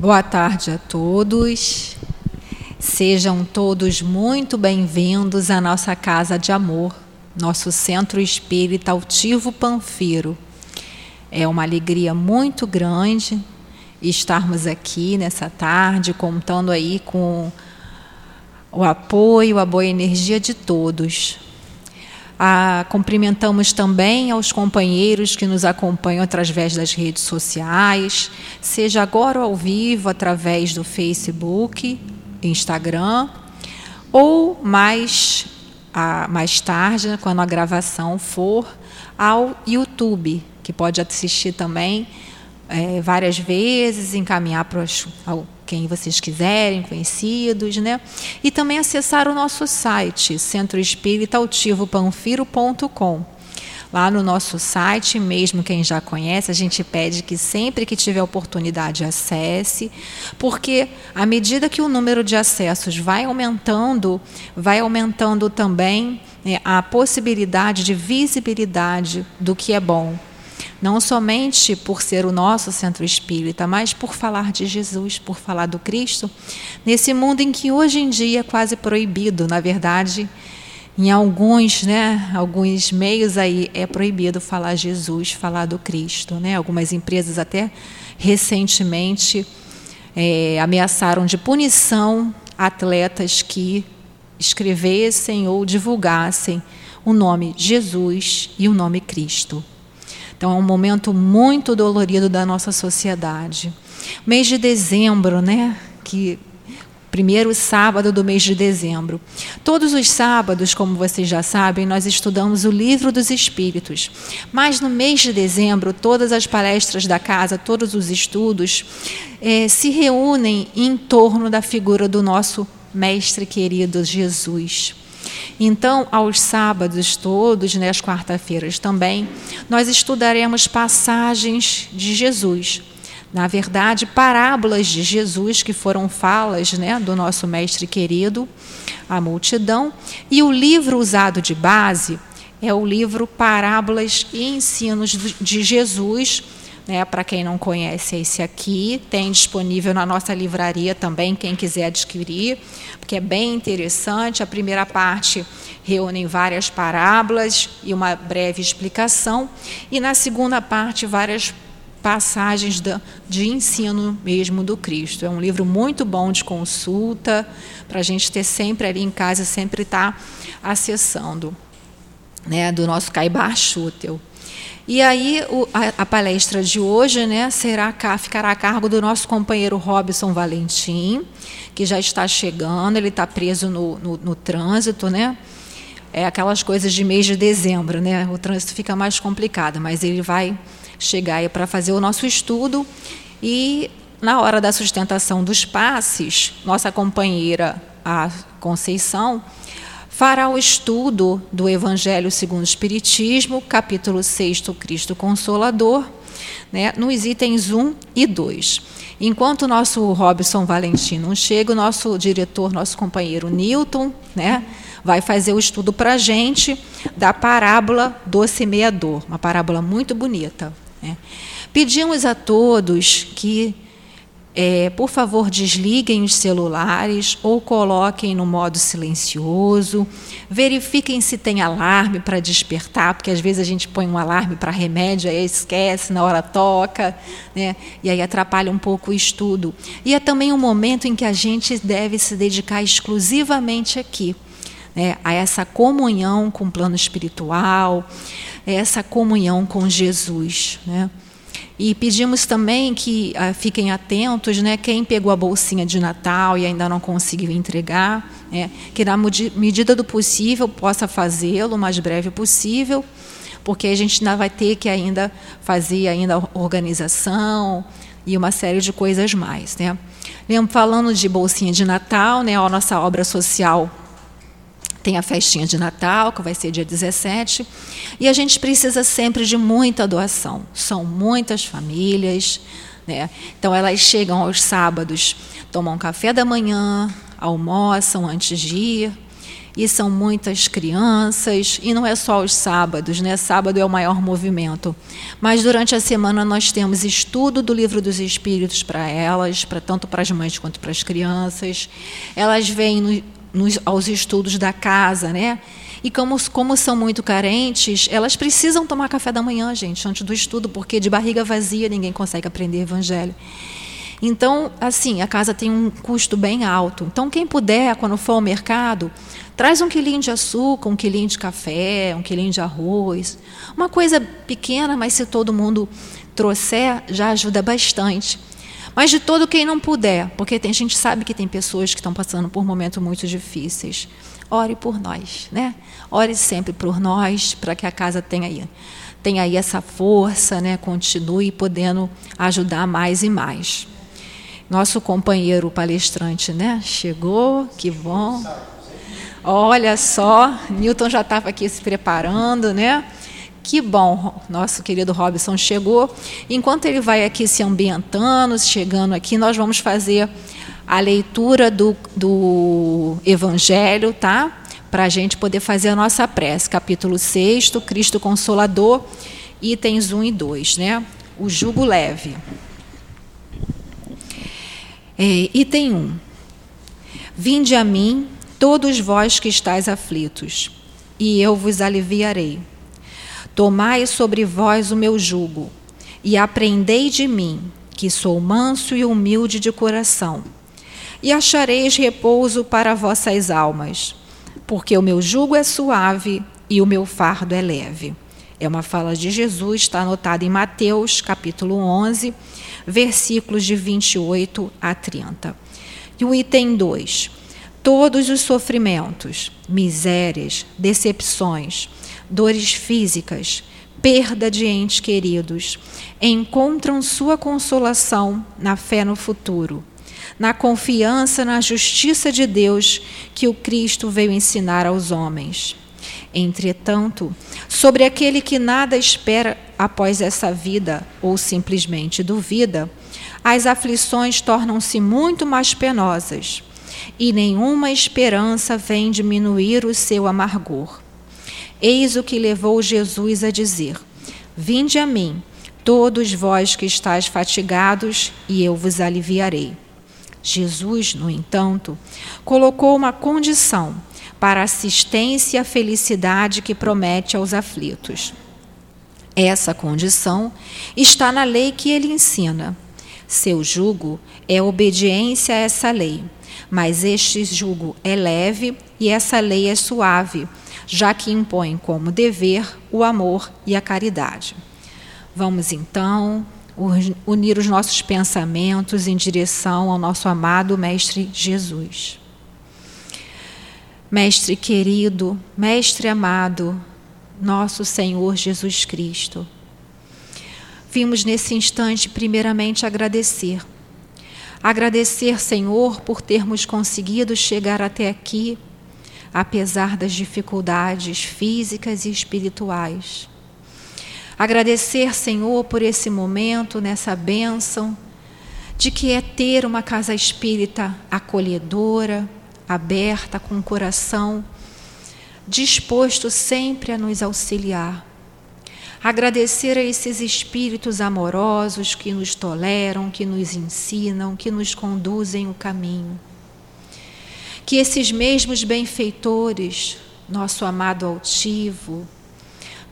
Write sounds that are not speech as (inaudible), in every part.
Boa tarde a todos. Sejam todos muito bem-vindos à nossa casa de amor, nosso centro espírita Altivo Panfiro. É uma alegria muito grande estarmos aqui nessa tarde, contando aí com o apoio, a boa energia de todos. Ah, cumprimentamos também aos companheiros que nos acompanham através das redes sociais, seja agora ao vivo através do Facebook, Instagram, ou mais, ah, mais tarde, quando a gravação for, ao YouTube, que pode assistir também é, várias vezes, encaminhar para quem vocês quiserem, conhecidos, né? E também acessar o nosso site, centroespíritautivopanfiro.com. Lá no nosso site, mesmo quem já conhece, a gente pede que sempre que tiver oportunidade acesse, porque à medida que o número de acessos vai aumentando, vai aumentando também né, a possibilidade de visibilidade do que é bom, não somente por ser o nosso centro espírita, mas por falar de Jesus, por falar do Cristo, nesse mundo em que hoje em dia é quase proibido, na verdade, em alguns, né, alguns meios aí é proibido falar Jesus, falar do Cristo, né? Algumas empresas até recentemente é, ameaçaram de punição atletas que escrevessem ou divulgassem o nome Jesus e o nome Cristo. Então é um momento muito dolorido da nossa sociedade. Mês de dezembro, né? Que primeiro sábado do mês de dezembro. Todos os sábados, como vocês já sabem, nós estudamos o livro dos Espíritos. Mas no mês de dezembro, todas as palestras da casa, todos os estudos, eh, se reúnem em torno da figura do nosso Mestre querido Jesus. Então, aos sábados todos, né, às quarta-feiras também, nós estudaremos passagens de Jesus. Na verdade, parábolas de Jesus, que foram falas né, do nosso mestre querido, a multidão. E o livro usado de base é o livro Parábolas e Ensinos de Jesus, né, Para quem não conhece, esse aqui tem disponível na nossa livraria também, quem quiser adquirir, porque é bem interessante. A primeira parte reúne várias parábolas e uma breve explicação, e na segunda parte, várias passagens de ensino mesmo do Cristo. É um livro muito bom de consulta, para a gente ter sempre ali em casa, sempre estar tá acessando, né, do nosso Caibar Schutel. E aí o, a, a, palestra de hoje né, será, ficará a cargo do nosso companheiro Robson Valentim, que já está chegando, ele está preso no, no, no trânsito, né? É aquelas coisas de mês de dezembro, né? O trânsito fica mais complicado, mas ele vai chegar aí para fazer o nosso estudo e na hora da sustentação dos passes, nossa companheira a Conceição fará o estudo do Evangelho segundo o Espiritismo, capítulo 6, Cristo Consolador, né, nos itens 1 e 2. Enquanto o nosso Robson Valentino chega, o nosso diretor, nosso companheiro Newton, né, vai fazer o estudo para a gente da parábola do semeador, uma parábola muito bonita. Né. Pedimos a todos que é, por favor, desliguem os celulares ou coloquem no modo silencioso. Verifiquem se tem alarme para despertar, porque às vezes a gente põe um alarme para remédio, aí esquece, na hora toca, né? e aí atrapalha um pouco o estudo. E é também um momento em que a gente deve se dedicar exclusivamente aqui. Né, a essa comunhão com o plano espiritual, essa comunhão com Jesus. Né? E pedimos também que ah, fiquem atentos, né, quem pegou a bolsinha de Natal e ainda não conseguiu entregar, né, que na medida do possível possa fazê-lo o mais breve possível, porque a gente ainda vai ter que ainda fazer ainda organização e uma série de coisas mais, né. Falando de bolsinha de Natal, né, a nossa obra social tem a festinha de Natal, que vai ser dia 17, e a gente precisa sempre de muita doação. São muitas famílias, né? Então elas chegam aos sábados, tomam café da manhã, almoçam antes de ir, e são muitas crianças, e não é só os sábados, né? Sábado é o maior movimento. Mas durante a semana nós temos estudo do livro dos Espíritos para elas, para tanto para as mães quanto para as crianças. Elas vêm no, nos, aos estudos da casa, né? E como, como são muito carentes, elas precisam tomar café da manhã, gente, antes do estudo, porque de barriga vazia ninguém consegue aprender evangelho. Então, assim, a casa tem um custo bem alto. Então, quem puder, quando for ao mercado, traz um quilinho de açúcar, um quilinho de café, um quilinho de arroz. Uma coisa pequena, mas se todo mundo trouxer, já ajuda bastante. Mas de todo quem não puder, porque tem, a gente sabe que tem pessoas que estão passando por momentos muito difíceis. Ore por nós, né? Ore sempre por nós, para que a casa tenha aí, tenha aí essa força, né? Continue podendo ajudar mais e mais. Nosso companheiro palestrante, né? Chegou, que bom. Olha só, Newton já estava aqui se preparando, né? Que bom, nosso querido Robson chegou. Enquanto ele vai aqui se ambientando, chegando aqui, nós vamos fazer a leitura do, do Evangelho, tá? Para a gente poder fazer a nossa prece. Capítulo 6, Cristo Consolador, itens 1 e 2, né? O jugo leve. É, item 1. Vinde a mim, todos vós que estáis aflitos, e eu vos aliviarei. Tomai sobre vós o meu jugo, e aprendei de mim, que sou manso e humilde de coração, e achareis repouso para vossas almas, porque o meu jugo é suave e o meu fardo é leve. É uma fala de Jesus, está anotada em Mateus, capítulo 11, versículos de 28 a 30. E o item 2. Todos os sofrimentos, misérias, decepções, dores físicas, perda de entes queridos, encontram sua consolação na fé no futuro, na confiança na justiça de Deus que o Cristo veio ensinar aos homens. Entretanto, sobre aquele que nada espera após essa vida ou simplesmente duvida, as aflições tornam-se muito mais penosas e nenhuma esperança vem diminuir o seu amargor. Eis o que levou Jesus a dizer: Vinde a mim, todos vós que estáis fatigados, e eu vos aliviarei. Jesus, no entanto, colocou uma condição para a assistência e a felicidade que promete aos aflitos. Essa condição está na lei que ele ensina. Seu jugo é obediência a essa lei, mas este jugo é leve e essa lei é suave, já que impõe como dever o amor e a caridade. Vamos então unir os nossos pensamentos em direção ao nosso amado Mestre Jesus. Mestre querido, Mestre amado, nosso Senhor Jesus Cristo. Vimos nesse instante, primeiramente, agradecer. Agradecer, Senhor, por termos conseguido chegar até aqui, apesar das dificuldades físicas e espirituais. Agradecer, Senhor, por esse momento, nessa bênção, de que é ter uma casa espírita acolhedora, aberta, com o coração disposto sempre a nos auxiliar. Agradecer a esses espíritos amorosos que nos toleram, que nos ensinam, que nos conduzem o caminho. Que esses mesmos benfeitores, nosso amado altivo,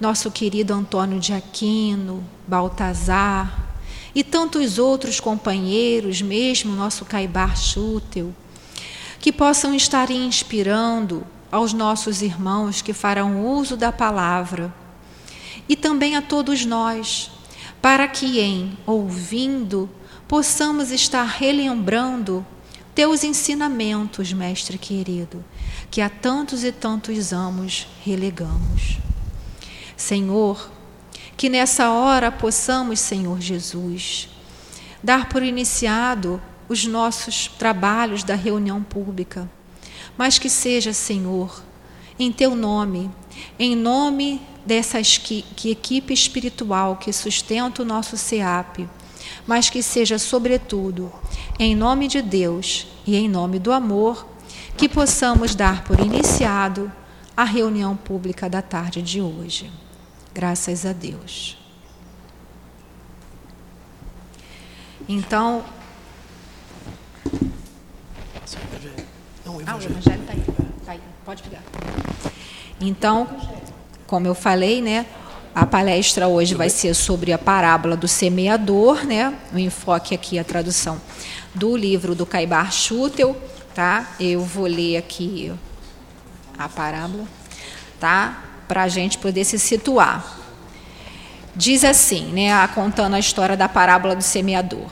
nosso querido Antônio de Aquino, Baltazar e tantos outros companheiros, mesmo nosso Caibar Chútel, que possam estar inspirando aos nossos irmãos que farão uso da palavra e também a todos nós, para que em ouvindo possamos estar relembrando teus ensinamentos, mestre querido, que há tantos e tantos anos relegamos. Senhor, que nessa hora possamos, Senhor Jesus, dar por iniciado os nossos trabalhos da reunião pública, mas que seja, Senhor, em teu nome, em nome dessa equipe espiritual que sustenta o nosso SEAP, mas que seja, sobretudo, em nome de Deus e em nome do amor que possamos dar por iniciado a reunião pública da tarde de hoje. Graças a Deus. Então. Ah, o Evangelho está aí. Tá aí. Pode pegar. Então, como eu falei, né? A palestra hoje vai ser sobre a parábola do semeador, né? O enfoque aqui, a tradução do livro do Caibar Schutel, tá? Eu vou ler aqui a parábola, tá? Para a gente poder se situar. Diz assim, né? Contando a história da parábola do semeador.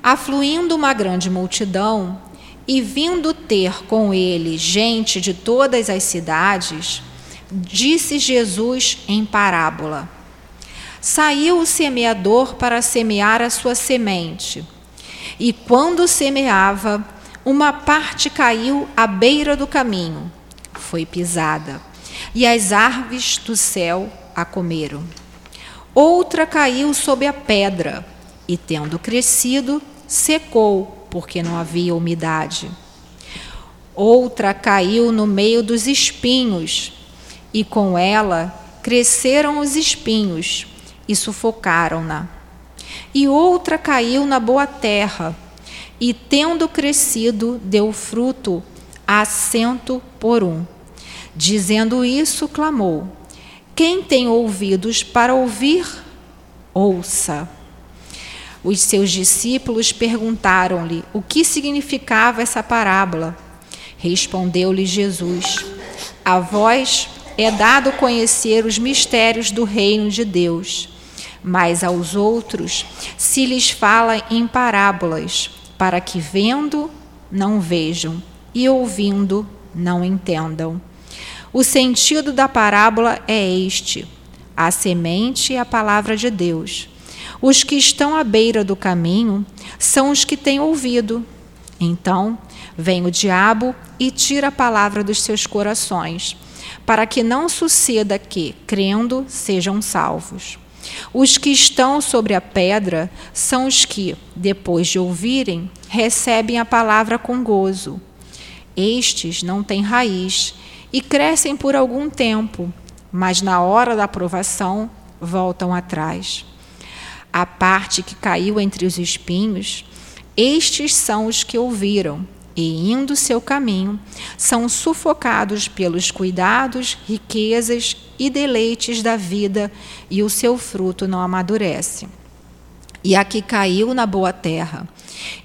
Afluindo uma grande multidão e vindo ter com ele gente de todas as cidades, disse Jesus em parábola: Saiu o semeador para semear a sua semente. E quando semeava, uma parte caiu à beira do caminho, foi pisada, e as árvores do céu a comeram. Outra caiu sob a pedra, e tendo crescido, secou, porque não havia umidade. Outra caiu no meio dos espinhos, e com ela cresceram os espinhos e sufocaram-na. E outra caiu na boa terra, e tendo crescido, deu fruto a cento por um. Dizendo isso, clamou: Quem tem ouvidos para ouvir, ouça. Os seus discípulos perguntaram-lhe o que significava essa parábola. Respondeu-lhe Jesus: A vós é dado conhecer os mistérios do reino de Deus, mas aos outros se lhes fala em parábolas, para que vendo não vejam e ouvindo não entendam. O sentido da parábola é este: a semente é a palavra de Deus. Os que estão à beira do caminho são os que têm ouvido. Então vem o diabo e tira a palavra dos seus corações para que não suceda que, crendo, sejam salvos. Os que estão sobre a pedra são os que, depois de ouvirem, recebem a palavra com gozo. Estes não têm raiz e crescem por algum tempo, mas na hora da aprovação voltam atrás. A parte que caiu entre os espinhos, estes são os que ouviram e, indo seu caminho, são sufocados pelos cuidados, riquezas e deleites da vida, e o seu fruto não amadurece. E a que caiu na boa terra,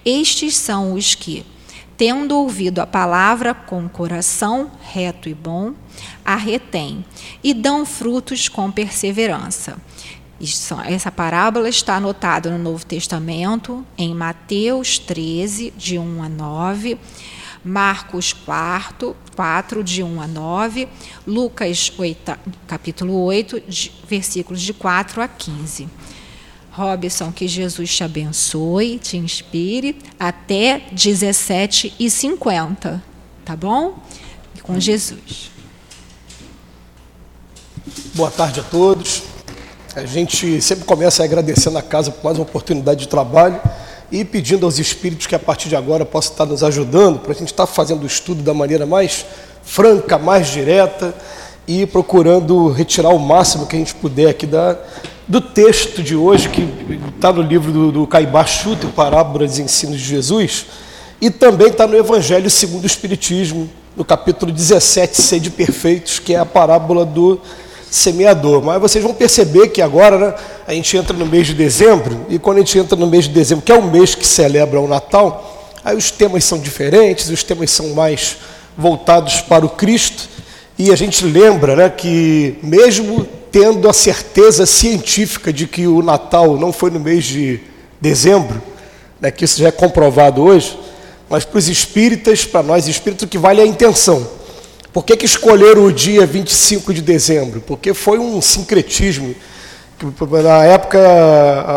estes são os que, tendo ouvido a palavra com coração reto e bom, a retêm e dão frutos com perseverança. Essa parábola está anotada no Novo Testamento, em Mateus 13, de 1 a 9, Marcos 4, 4 de 1 a 9, Lucas 8, capítulo 8, de, versículos de 4 a 15. Robson, que Jesus te abençoe, te inspire até 17 e 50, tá bom? Com Jesus. Boa tarde a todos. A gente sempre começa agradecendo a casa por mais uma oportunidade de trabalho e pedindo aos espíritos que a partir de agora possam estar nos ajudando para a gente estar fazendo o estudo da maneira mais franca, mais direta e procurando retirar o máximo que a gente puder aqui da, do texto de hoje, que está no livro do, do Caibá Chuta, Parábolas e Ensinos de Jesus, e também está no Evangelho segundo o Espiritismo, no capítulo 17, Sede Perfeitos, que é a parábola do semeador. Mas vocês vão perceber que agora né, a gente entra no mês de dezembro, e quando a gente entra no mês de dezembro, que é o mês que celebra o Natal, aí os temas são diferentes, os temas são mais voltados para o Cristo, e a gente lembra né, que, mesmo tendo a certeza científica de que o Natal não foi no mês de dezembro, né, que isso já é comprovado hoje, mas para os espíritas, para nós espíritos, o que vale é a intenção. Por que, que escolheram o dia 25 de dezembro? Porque foi um sincretismo. Na época,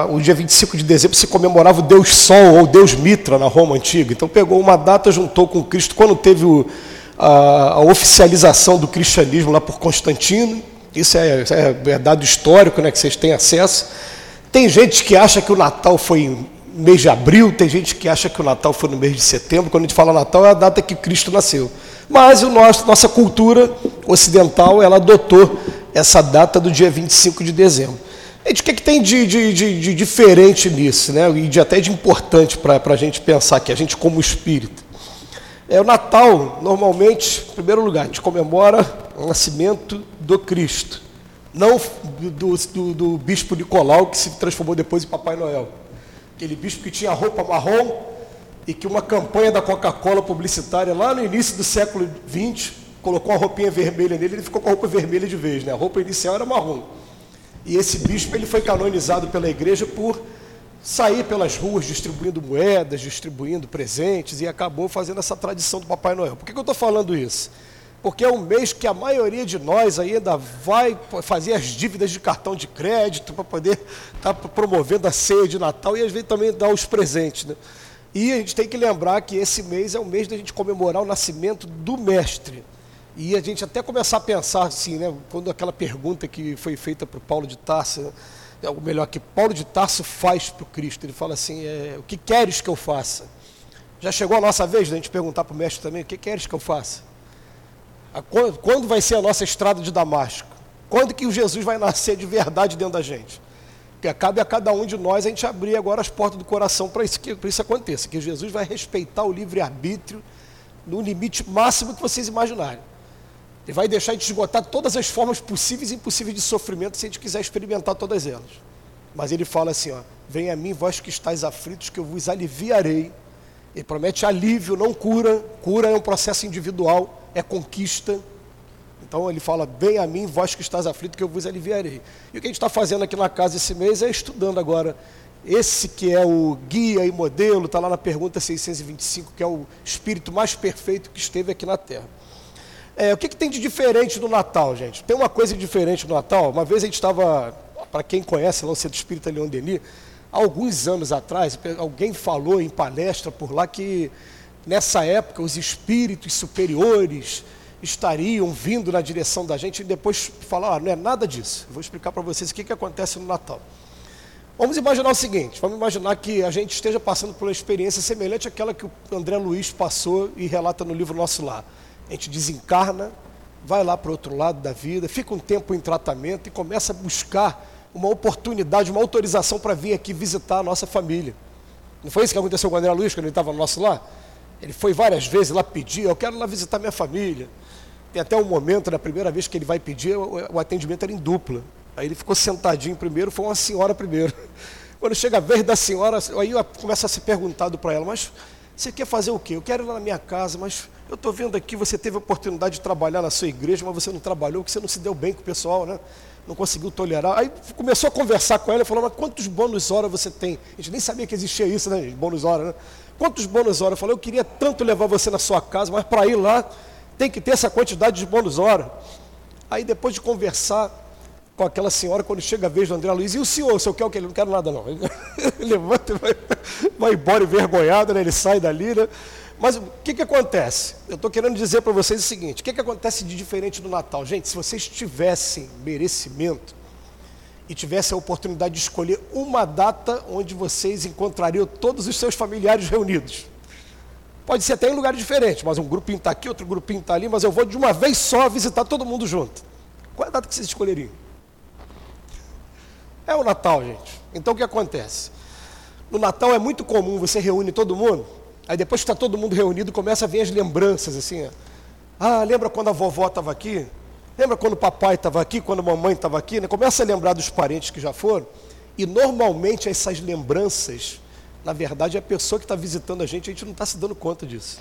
o dia 25 de dezembro se comemorava o Deus Sol ou Deus Mitra na Roma antiga. Então pegou uma data, juntou com Cristo, quando teve o, a, a, oficialização do cristianismo lá por Constantino. Isso é, é, é dado histórico, né, que vocês têm acesso. Tem gente que acha que o Natal foi mês de abril, tem gente que acha que o Natal foi no mês de setembro. Quando a gente fala Natal, é a data que Cristo nasceu. Mas o nosso, nossa cultura ocidental, ela adotou essa data do dia 25 de dezembro. Gente, o que, é que tem de, de, de, de, diferente nisso, né? e de, até de importante para a gente pensar que a gente como espírito? É, o Natal, normalmente, em primeiro lugar, a gente comemora o nascimento do Cristo, não do, do, do bispo Nicolau, que se transformou depois em Papai Noel. Aquele bispo que tinha roupa marrom e que uma campanha da Coca-Cola publicitária lá no início do século XX colocou uma roupinha vermelha nele, ele ficou com a roupa vermelha de vez, né? A roupa inicial era marrom. E esse bispo ele foi canonizado pela igreja por sair pelas ruas distribuindo moedas, distribuindo presentes e acabou fazendo essa tradição do Papai Noel. Por que, que eu estou falando isso? Porque é um mês que a maioria de nós ainda vai fazer as dívidas de cartão de crédito para poder estar tá promovendo a ceia de Natal e às vezes também dar os presentes. Né? E a gente tem que lembrar que esse mês é o mês da gente comemorar o nascimento do Mestre. E a gente até começar a pensar assim, né, quando aquela pergunta que foi feita para o Paulo de Tarso, né, ou melhor, que Paulo de Tarso faz para o Cristo. Ele fala assim: é, O que queres que eu faça? Já chegou a nossa vez de a gente perguntar para o mestre também: O que queres que eu faça? Quando, vai ser a nossa estrada de Damasco? Quando que o Jesus vai nascer de verdade dentro da gente? Porque cabe a cada um de nós a gente abrir agora as portas do coração para isso que isso aconteça, que Jesus vai respeitar o livre-arbítrio no limite máximo que vocês imaginarem. Ele vai deixar de esgotar todas as formas possíveis e impossíveis de sofrimento se a gente quiser experimentar todas elas. Mas ele fala assim: ó, Vem a mim, vós que estáis aflitos, que eu vos aliviarei. Ele promete alívio, não cura. Cura é um processo individual, é conquista. Então ele fala: Vem a mim, vós que estáis aflitos, que eu vos aliviarei. E o que a gente está fazendo aqui na casa esse mês é estudando agora esse que é o guia e modelo, está lá na pergunta 625, que é o espírito mais perfeito que esteve aqui na Terra. É, o que, que, tem de diferente no Natal, gente? Tem uma coisa diferente no Natal. Uma vez a gente estava, para quem conhece lá o Centro Espírita Leon Denis, alguns anos atrás, alguém falou em palestra por lá que nessa época os espíritos superiores estariam vindo na direção da gente e depois falar, ah, não é nada disso. Vou explicar para vocês o que, que acontece no Natal. Vamos imaginar o seguinte, vamos imaginar que a gente esteja passando por uma experiência semelhante àquela que o André Luiz passou e relata no livro Nosso Lar a gente desencarna, vai lá para o outro lado da vida, fica um tempo em tratamento e começa a buscar uma oportunidade, uma autorização para vir aqui visitar a nossa família. Não foi isso que aconteceu com o André Luiz quando ele estava no nosso lar? Ele foi várias vezes lá pedir, eu quero lá visitar minha família. Tem até um momento, na primeira vez que ele vai pedir, o atendimento era em dupla. Aí ele ficou sentadinho primeiro, foi uma senhora primeiro. (laughs) Quando chega a vez da senhora, aí começa a ser perguntado para ela, mas você quer fazer o quê? Eu quero ir lá na minha casa, mas eu estou vendo aqui, você teve a oportunidade de trabalhar na sua igreja, mas você não trabalhou, porque você não se deu bem com o pessoal, né? Não conseguiu tolerar. Aí começou a conversar com ela e falou, mas quantos bônus hora você tem? A gente nem sabia que existia isso, né? Bônus hora, né? Quantos bônus hora? Eu falei, eu queria tanto levar você na sua casa, mas para ir lá tem que ter essa quantidade de bônus hora. Aí depois de conversar, com aquela senhora quando chega a vez do André Luiz. E o senhor, o senhor quer o que? Ele não quer nada, não. (laughs) Ele levanta vai, vai embora envergonhado, né? ele sai dali. Né? Mas o que, que acontece? Eu estou querendo dizer para vocês o seguinte: o que, que acontece de diferente do Natal? Gente, se vocês tivessem merecimento e tivessem a oportunidade de escolher uma data onde vocês encontrariam todos os seus familiares reunidos. Pode ser até em lugares diferentes, mas um grupinho está aqui, outro grupinho está ali, mas eu vou de uma vez só visitar todo mundo junto. Qual é a data que vocês escolheriam? É o Natal, gente. Então o que acontece? No Natal é muito comum você reúne todo mundo, aí depois que está todo mundo reunido, começa a vir as lembranças assim. Ah, lembra quando a vovó estava aqui? Lembra quando o papai estava aqui, quando a mamãe estava aqui? Né? Começa a lembrar dos parentes que já foram. E normalmente essas lembranças, na verdade, é a pessoa que está visitando a gente, a gente não está se dando conta disso.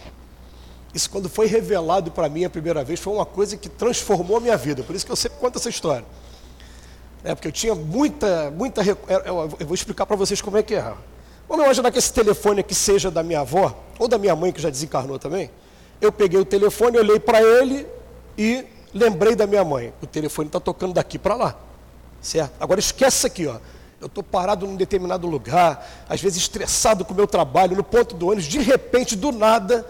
Isso, quando foi revelado para mim a primeira vez, foi uma coisa que transformou a minha vida. Por isso que eu sempre conto essa história. É, porque eu tinha muita, muita. Eu vou explicar para vocês como é que é. Vamos imaginar que esse telefone aqui seja da minha avó, ou da minha mãe, que já desencarnou também. Eu peguei o telefone, olhei para ele e lembrei da minha mãe. O telefone está tocando daqui para lá. Certo? Agora esquece aqui, ó. Eu estou parado num determinado lugar, às vezes estressado com o meu trabalho, no ponto do ônibus, de repente, do nada,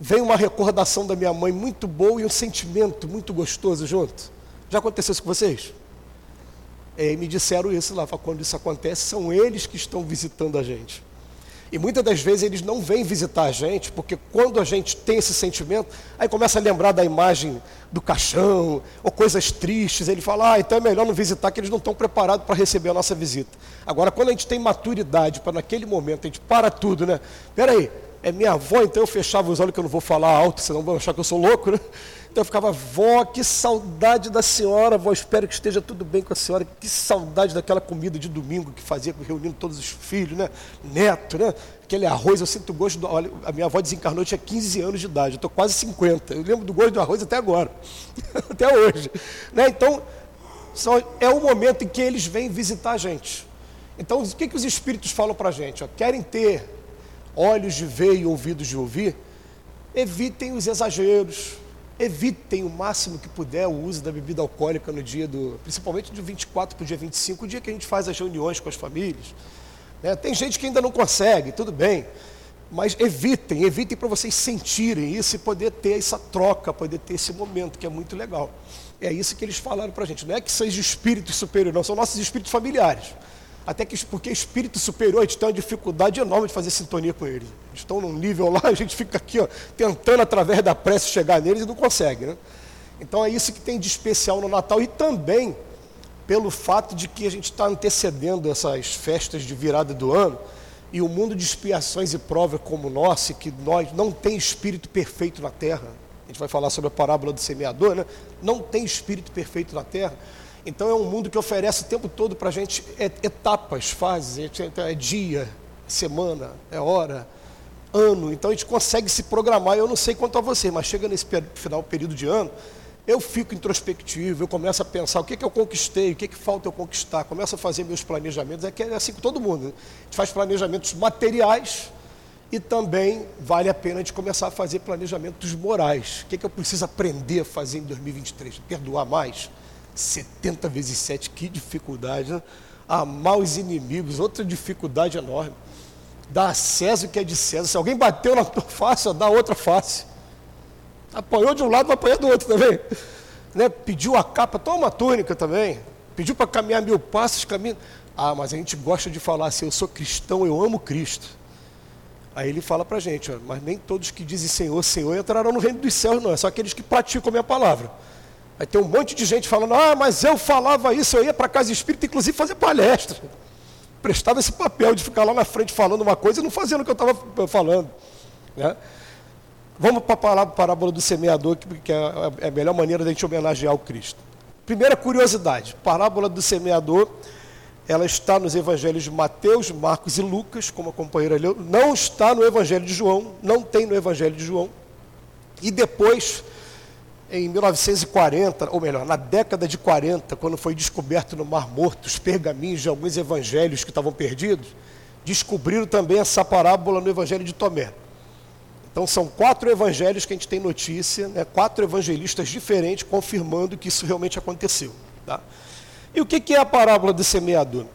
vem uma recordação da minha mãe muito boa e um sentimento muito gostoso junto. Já aconteceu isso com vocês? É, me disseram isso lá, quando isso acontece, são eles que estão visitando a gente. E muitas das vezes eles não vêm visitar a gente, porque quando a gente tem esse sentimento, aí começa a lembrar da imagem do caixão, ou coisas tristes, ele fala, ah, então é melhor não visitar, que eles não estão preparados para receber a nossa visita. Agora, quando a gente tem maturidade para naquele momento, a gente para tudo, né? Peraí, é minha avó, então eu fechava os olhos que eu não vou falar alto, senão vão achar que eu sou louco, né? Então eu ficava, vó, que saudade da senhora, vó, espero que esteja tudo bem com a senhora, que saudade daquela comida de domingo que fazia reunindo todos os filhos, né? Neto, né? Aquele arroz, eu sinto o gosto do. Olha, a minha avó desencarnou, tinha 15 anos de idade, eu estou quase 50. Eu lembro do gosto do arroz até agora, (laughs) até hoje. Né? Então, só é o momento em que eles vêm visitar a gente. Então, o que, que os espíritos falam para a gente? Ó, querem ter olhos de ver e ouvidos de ouvir? Evitem os exageros, evitem o máximo que puder o uso da bebida alcoólica no dia do, principalmente do 24 para o dia 25, o dia que a gente faz as reuniões com as famílias. Né? Tem gente que ainda não consegue, tudo bem, mas evitem, evitem para vocês sentirem isso e poder ter essa troca, poder ter esse momento que é muito legal. É isso que eles falaram para a gente. Não é que sejam espíritos superiores, não, são nossos espíritos familiares. Até que porque espírito superior, a gente tem uma dificuldade enorme de fazer sintonia com eles. Eles estão num nível lá, (laughs) a gente fica aqui, ó, tentando através da prece chegar neles e não consegue, né? Então é isso que tem de especial no Natal e também pelo fato de que a gente está antecedendo essas festas de virada do ano e o mundo de expiações e provas como o nosso, que nós não tem espírito perfeito na terra. A gente vai falar sobre a parábola do semeador, né? Não tem espírito perfeito na terra. Então é um mundo que oferece o tempo todo para a gente etapas, fases, é dia, semana, é hora, ano. Então a gente consegue se programar. Eu não sei quanto a você, mas chega nesse final período de ano, eu fico introspectivo, eu começo a pensar o que, que eu conquistei, o que, que falta eu conquistar, começo a fazer meus planejamentos. É que é assim com todo mundo. Né? A gente faz planejamentos materiais e também vale a pena a gente começar a fazer planejamentos morais. O que, que eu preciso aprender a fazer em 2023? Perdoar mais? 70 vezes 7, que dificuldade, né? Amar os inimigos, outra dificuldade enorme. Dar a César o que é de César. Se alguém bateu na tua face, dá outra face. Apanhou de um lado, vai apanhar do outro também. Né? Pediu a capa, toma uma túnica também. Pediu para caminhar mil passos, caminha. Ah, mas a gente gosta de falar assim, eu sou cristão, eu amo Cristo. Aí ele fala para a gente, ó, mas nem todos que dizem Senhor, Senhor entrarão no reino dos céus, não. É só aqueles que praticam a minha palavra. Aí tem um monte de gente falando, ah, mas eu falava isso, eu ia para casa espírita, inclusive fazer palestra. Prestava esse papel de ficar lá na frente falando uma coisa e não fazendo o que eu estava falando. Né? Vamos para a parábola do semeador, que é, é a melhor maneira de a gente homenagear o Cristo. Primeira curiosidade, parábola do semeador, ela está nos evangelhos de Mateus, Marcos e Lucas, como a companheira leu, não está no evangelho de João, não tem no evangelho de João. E depois em 1940, ou melhor, na década de 40, quando foi descoberto no Mar Morto os pergaminhos de alguns evangelhos que estavam perdidos, descobriram também essa parábola no Evangelho de Tomé. Então são quatro evangelhos que a gente tem notícia, né, quatro evangelistas diferentes confirmando que isso realmente aconteceu. Tá? E o que é a parábola do semeador?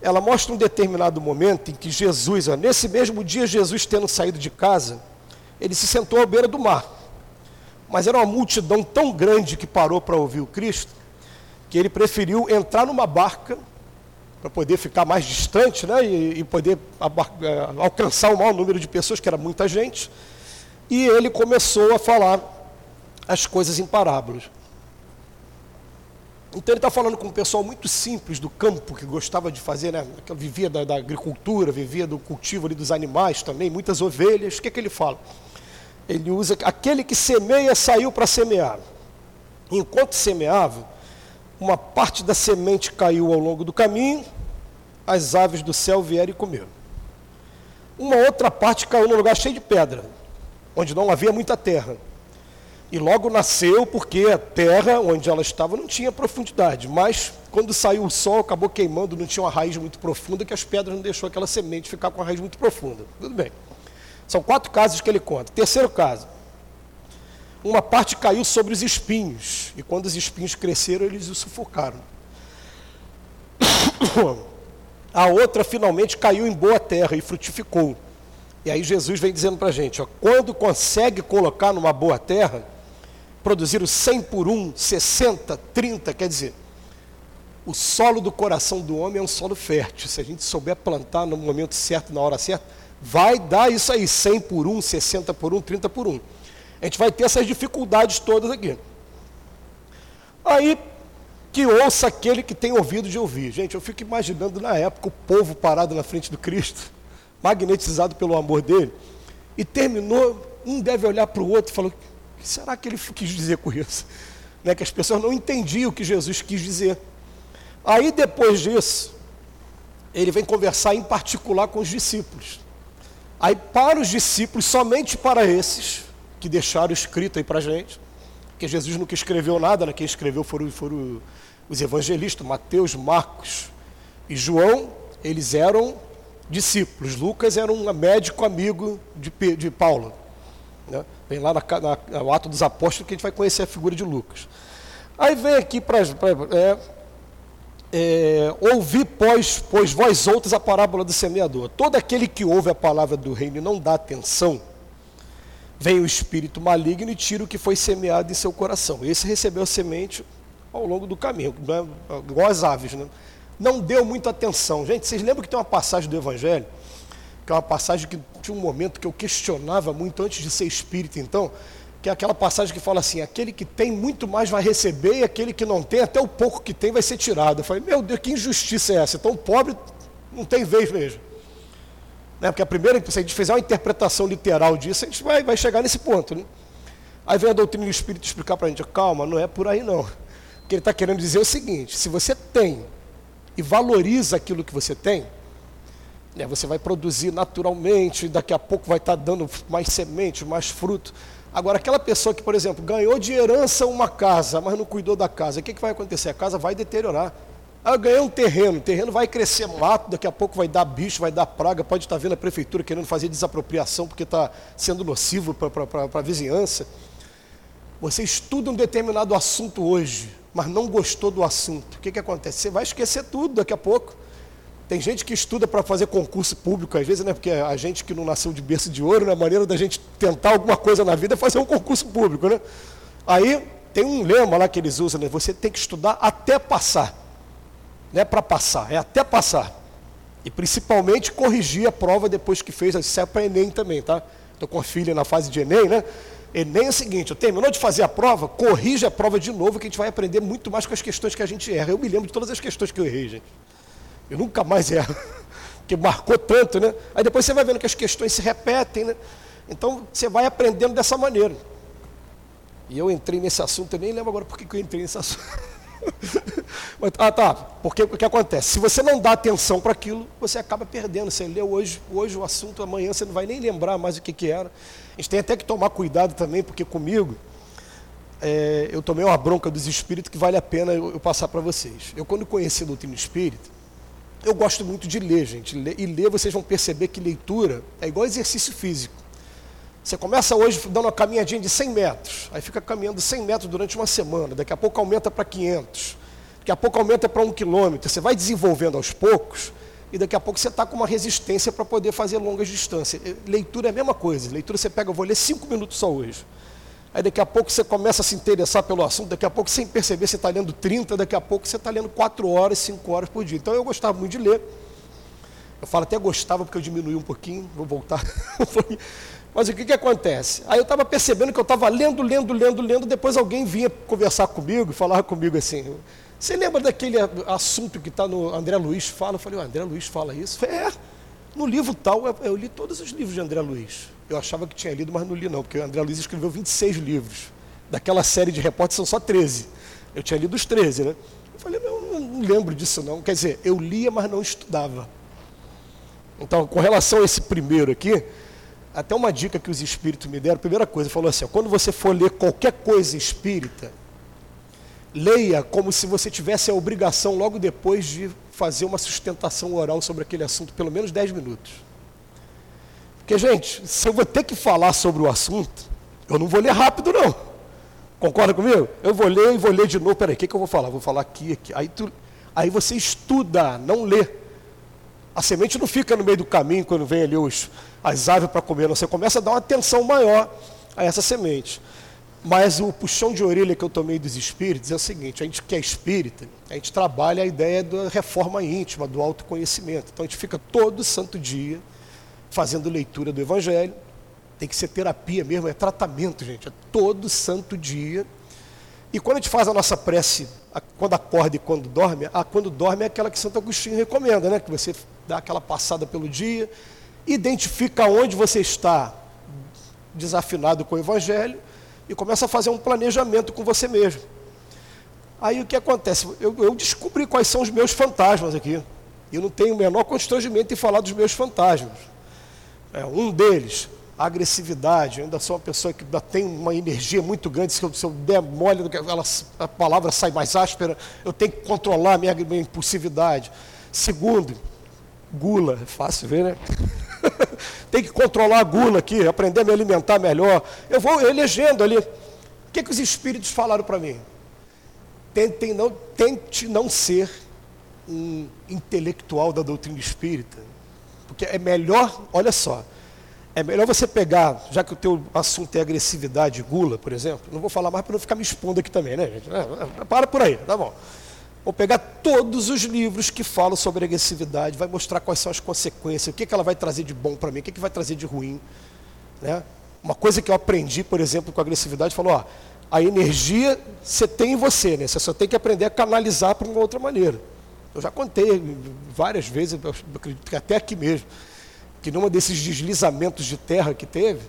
Ela mostra um determinado momento em que Jesus, ó, nesse mesmo dia, Jesus tendo saído de casa, ele se sentou à beira do mar. Mas era uma multidão tão grande que parou para ouvir o Cristo, que ele preferiu entrar numa barca para poder ficar mais distante né, e, e poder é, alcançar o maior número de pessoas, que era muita gente. E ele começou a falar as coisas em parábolas. Então ele está falando com um pessoal muito simples do campo, que gostava de fazer, né, vivia da, da agricultura, vivia do cultivo ali dos animais também, muitas ovelhas. O que, que ele fala? Ele usa aquele que semeia saiu para semear. Enquanto semeava, uma parte da semente caiu ao longo do caminho, as aves do céu vieram e comeram. Uma outra parte caiu num lugar cheio de pedra, onde não havia muita terra. E logo nasceu porque a terra onde ela estava não tinha profundidade, mas quando saiu o sol acabou queimando, não tinha uma raiz muito profunda, que as pedras não deixou aquela semente ficar com a raiz muito profunda. Tudo bem. São quatro casos que ele conta. Terceiro caso. Uma parte caiu sobre os espinhos, e quando os espinhos cresceram, eles o sufocaram. (coughs) A outra finalmente caiu em boa terra e frutificou. E aí Jesus vem dizendo para a gente: ó, quando consegue colocar numa boa terra, produzir o 100 por 1, 60, 30, quer dizer, o solo do coração do homem é um solo fértil. Se a gente souber plantar no momento certo, na hora certa, vai dar isso aí, 100 por 1, 60 por 1, 30 por 1. A gente vai ter essas dificuldades todas aqui. Aí, que ouça aquele que tem ouvido de ouvir. Gente, eu fico imaginando na época o povo parado na frente do Cristo, (laughs) magnetizado pelo amor dele, e terminou, um deve olhar para o outro e falou, o que será que ele quis dizer com isso? (laughs) Né, que as pessoas não entendiam o que Jesus quis dizer. Aí depois disso, ele vem conversar em particular com os discípulos. Aí para os discípulos, somente para esses, que deixaram escrito aí para a gente, porque Jesus nunca escreveu nada, né? quem escreveu foram, foram os evangelistas, Mateus, Marcos e João, eles eram discípulos. Lucas era um médico amigo de, de Paulo. Né? Vem lá na, na, no Ato dos Apóstolos que a gente vai conhecer a figura de Lucas. Aí vem aqui para. É, é, ouvi, pois, pois vós outros a parábola do semeador. Todo aquele que ouve a palavra do reino e não dá atenção, vem o espírito maligno e tira o que foi semeado em seu coração. Esse recebeu semente ao longo do caminho, né? igual as aves. Né? Não deu muita atenção. Gente, vocês lembram que tem uma passagem do Evangelho, que é uma passagem que tinha um momento que eu questionava muito antes de ser espírito, então, que é aquela passagem que fala assim: aquele que tem muito mais vai receber, e aquele que não tem, até o pouco que tem vai ser tirado. Eu falei, meu Deus, que injustiça é essa? Então, pobre não tem vez mesmo. Né? Porque a primeira, se a gente fizer uma interpretação literal disso, a gente vai, vai chegar nesse ponto. Né? Aí vem a doutrina do Espírito explicar para a gente: calma, não é por aí não. O que ele está querendo dizer é o seguinte: se você tem e valoriza aquilo que você tem, né, você vai produzir naturalmente, daqui a pouco vai estar tá dando mais semente, mais fruto. Agora, aquela pessoa que, por exemplo, ganhou de herança uma casa, mas não cuidou da casa, o que, que vai acontecer? A casa vai deteriorar. Ah, eu ganhei um terreno, o terreno vai crescer mato, daqui a pouco vai dar bicho, vai dar praga, pode estar vendo a prefeitura querendo fazer desapropriação porque está sendo nocivo para a vizinhança. Você estuda um determinado assunto hoje, mas não gostou do assunto. O que, que acontece? Você vai esquecer tudo daqui a pouco. Tem gente que estuda para fazer concurso público, às vezes, né? Porque a gente que não nasceu de berço de ouro, né? a maneira da gente tentar alguma coisa na vida é fazer um concurso público, né? Aí tem um lema lá que eles usam, né? Você tem que estudar até passar. Não é para passar, é até passar. E principalmente corrigir a prova depois que fez, isso é para Enem também, tá? Estou com a filha na fase de Enem, né? Enem é o seguinte, eu terminou de fazer a prova, corrige a prova de novo, que a gente vai aprender muito mais com as questões que a gente erra. Eu me lembro de todas as questões que eu errei, gente. Eu nunca mais erro, (laughs) porque marcou tanto, né? Aí depois você vai vendo que as questões se repetem, né? Então você vai aprendendo dessa maneira. E eu entrei nesse assunto, eu nem lembro agora por que eu entrei nesse assunto. (laughs) ah, tá. Porque o que acontece? Se você não dá atenção para aquilo, você acaba perdendo. Você leu hoje, hoje o assunto, amanhã você não vai nem lembrar mais o que, que era. A gente tem até que tomar cuidado também, porque comigo, é, eu tomei uma bronca dos espíritos que vale a pena eu, eu passar para vocês. Eu, quando conheci a doutrina espírita, eu gosto muito de ler, gente. E ler, vocês vão perceber que leitura é igual exercício físico. Você começa hoje dando uma caminhadinha de 100 metros, aí fica caminhando 100 metros durante uma semana, daqui a pouco aumenta para 500, daqui a pouco aumenta para um quilômetro. Você vai desenvolvendo aos poucos e daqui a pouco você está com uma resistência para poder fazer longas distâncias. Leitura é a mesma coisa. Leitura você pega, eu vou ler 5 minutos só hoje. Aí daqui a pouco você começa a se interessar pelo assunto, daqui a pouco sem perceber você está lendo 30, daqui a pouco você está lendo 4 horas, 5 horas por dia. Então eu gostava muito de ler. Eu falo até gostava porque eu diminui um pouquinho, vou voltar. (laughs) Mas o que, que acontece? Aí eu estava percebendo que eu estava lendo, lendo, lendo, lendo, depois alguém vinha conversar comigo, falar comigo assim, você lembra daquele assunto que está no André Luiz fala? Eu falei, o André Luiz fala isso? Falei, é, no livro tal, eu, eu, li todos os livros de André Luiz. Eu achava que tinha lido, mas não li não, porque o André Luiz escreveu 26 livros. Daquela série de repórteres são só 13. Eu tinha lido os 13, né? Eu falei, não, não, não lembro disso não. Quer dizer, eu lia, mas não estudava. Então, com relação a esse primeiro aqui, até uma dica que os espíritos me deram, primeira coisa, falou assim, ó, quando você for ler qualquer coisa espírita, leia como se você tivesse a obrigação logo depois de fazer uma sustentação oral sobre aquele assunto, pelo menos 10 minutos. Porque, gente, se eu vou ter que falar sobre o assunto, eu não vou ler rápido, não. Concorda comigo? Eu vou ler e vou ler de novo. Peraí, o que, que eu vou falar? Vou falar aqui, aqui. Aí, tu, aí você estuda, não lê. A semente não fica no meio do caminho quando vem ali os, as aves para comer, você começa a dar uma atenção maior a essa semente. Mas o puxão de orelha que eu tomei dos espíritos é o seguinte: a gente que é espírita, a gente trabalha a ideia da reforma íntima, do autoconhecimento. Então a gente fica todo santo dia fazendo leitura do Evangelho. Tem que ser terapia mesmo, é tratamento, gente. É todo santo dia. E quando a gente faz a nossa prece, quando acorda e quando dorme, a quando dorme é aquela que Santo Agostinho recomenda, né? Que você dá aquela passada pelo dia, identifica onde você está desafinado com o Evangelho e começa a fazer um planejamento com você mesmo. Aí o que acontece? Eu, eu descobri quais são os meus fantasmas aqui. Eu não tenho o menor constrangimento em falar dos meus fantasmas. É, um deles, a agressividade. Eu ainda sou uma pessoa que ainda tem uma energia muito grande. Se eu, se eu der mole, ela, a palavra sai mais áspera. Eu tenho que controlar a minha, minha impulsividade. Segundo, gula. É fácil ver, né? (laughs) tem que controlar a gula aqui, aprender a me alimentar melhor. Eu vou elegendo ali. O que, que os espíritos falaram para mim? Tente não, tente não ser um intelectual da doutrina espírita. É melhor, olha só, é melhor você pegar, já que o teu assunto é agressividade, gula, por exemplo, não vou falar mais para não ficar me expondo aqui também, né, gente? É, é, para por aí, tá bom. Vou pegar todos os livros que falam sobre agressividade, vai mostrar quais são as consequências, o que, que ela vai trazer de bom para mim, o que, que vai trazer de ruim. Né? Uma coisa que eu aprendi, por exemplo, com agressividade, falou, ó, a energia você tem em você, né? Você só tem que aprender a canalizar para uma outra maneira. Eu já contei várias vezes, acredito que até aqui mesmo, que numa desses deslizamentos de terra que teve,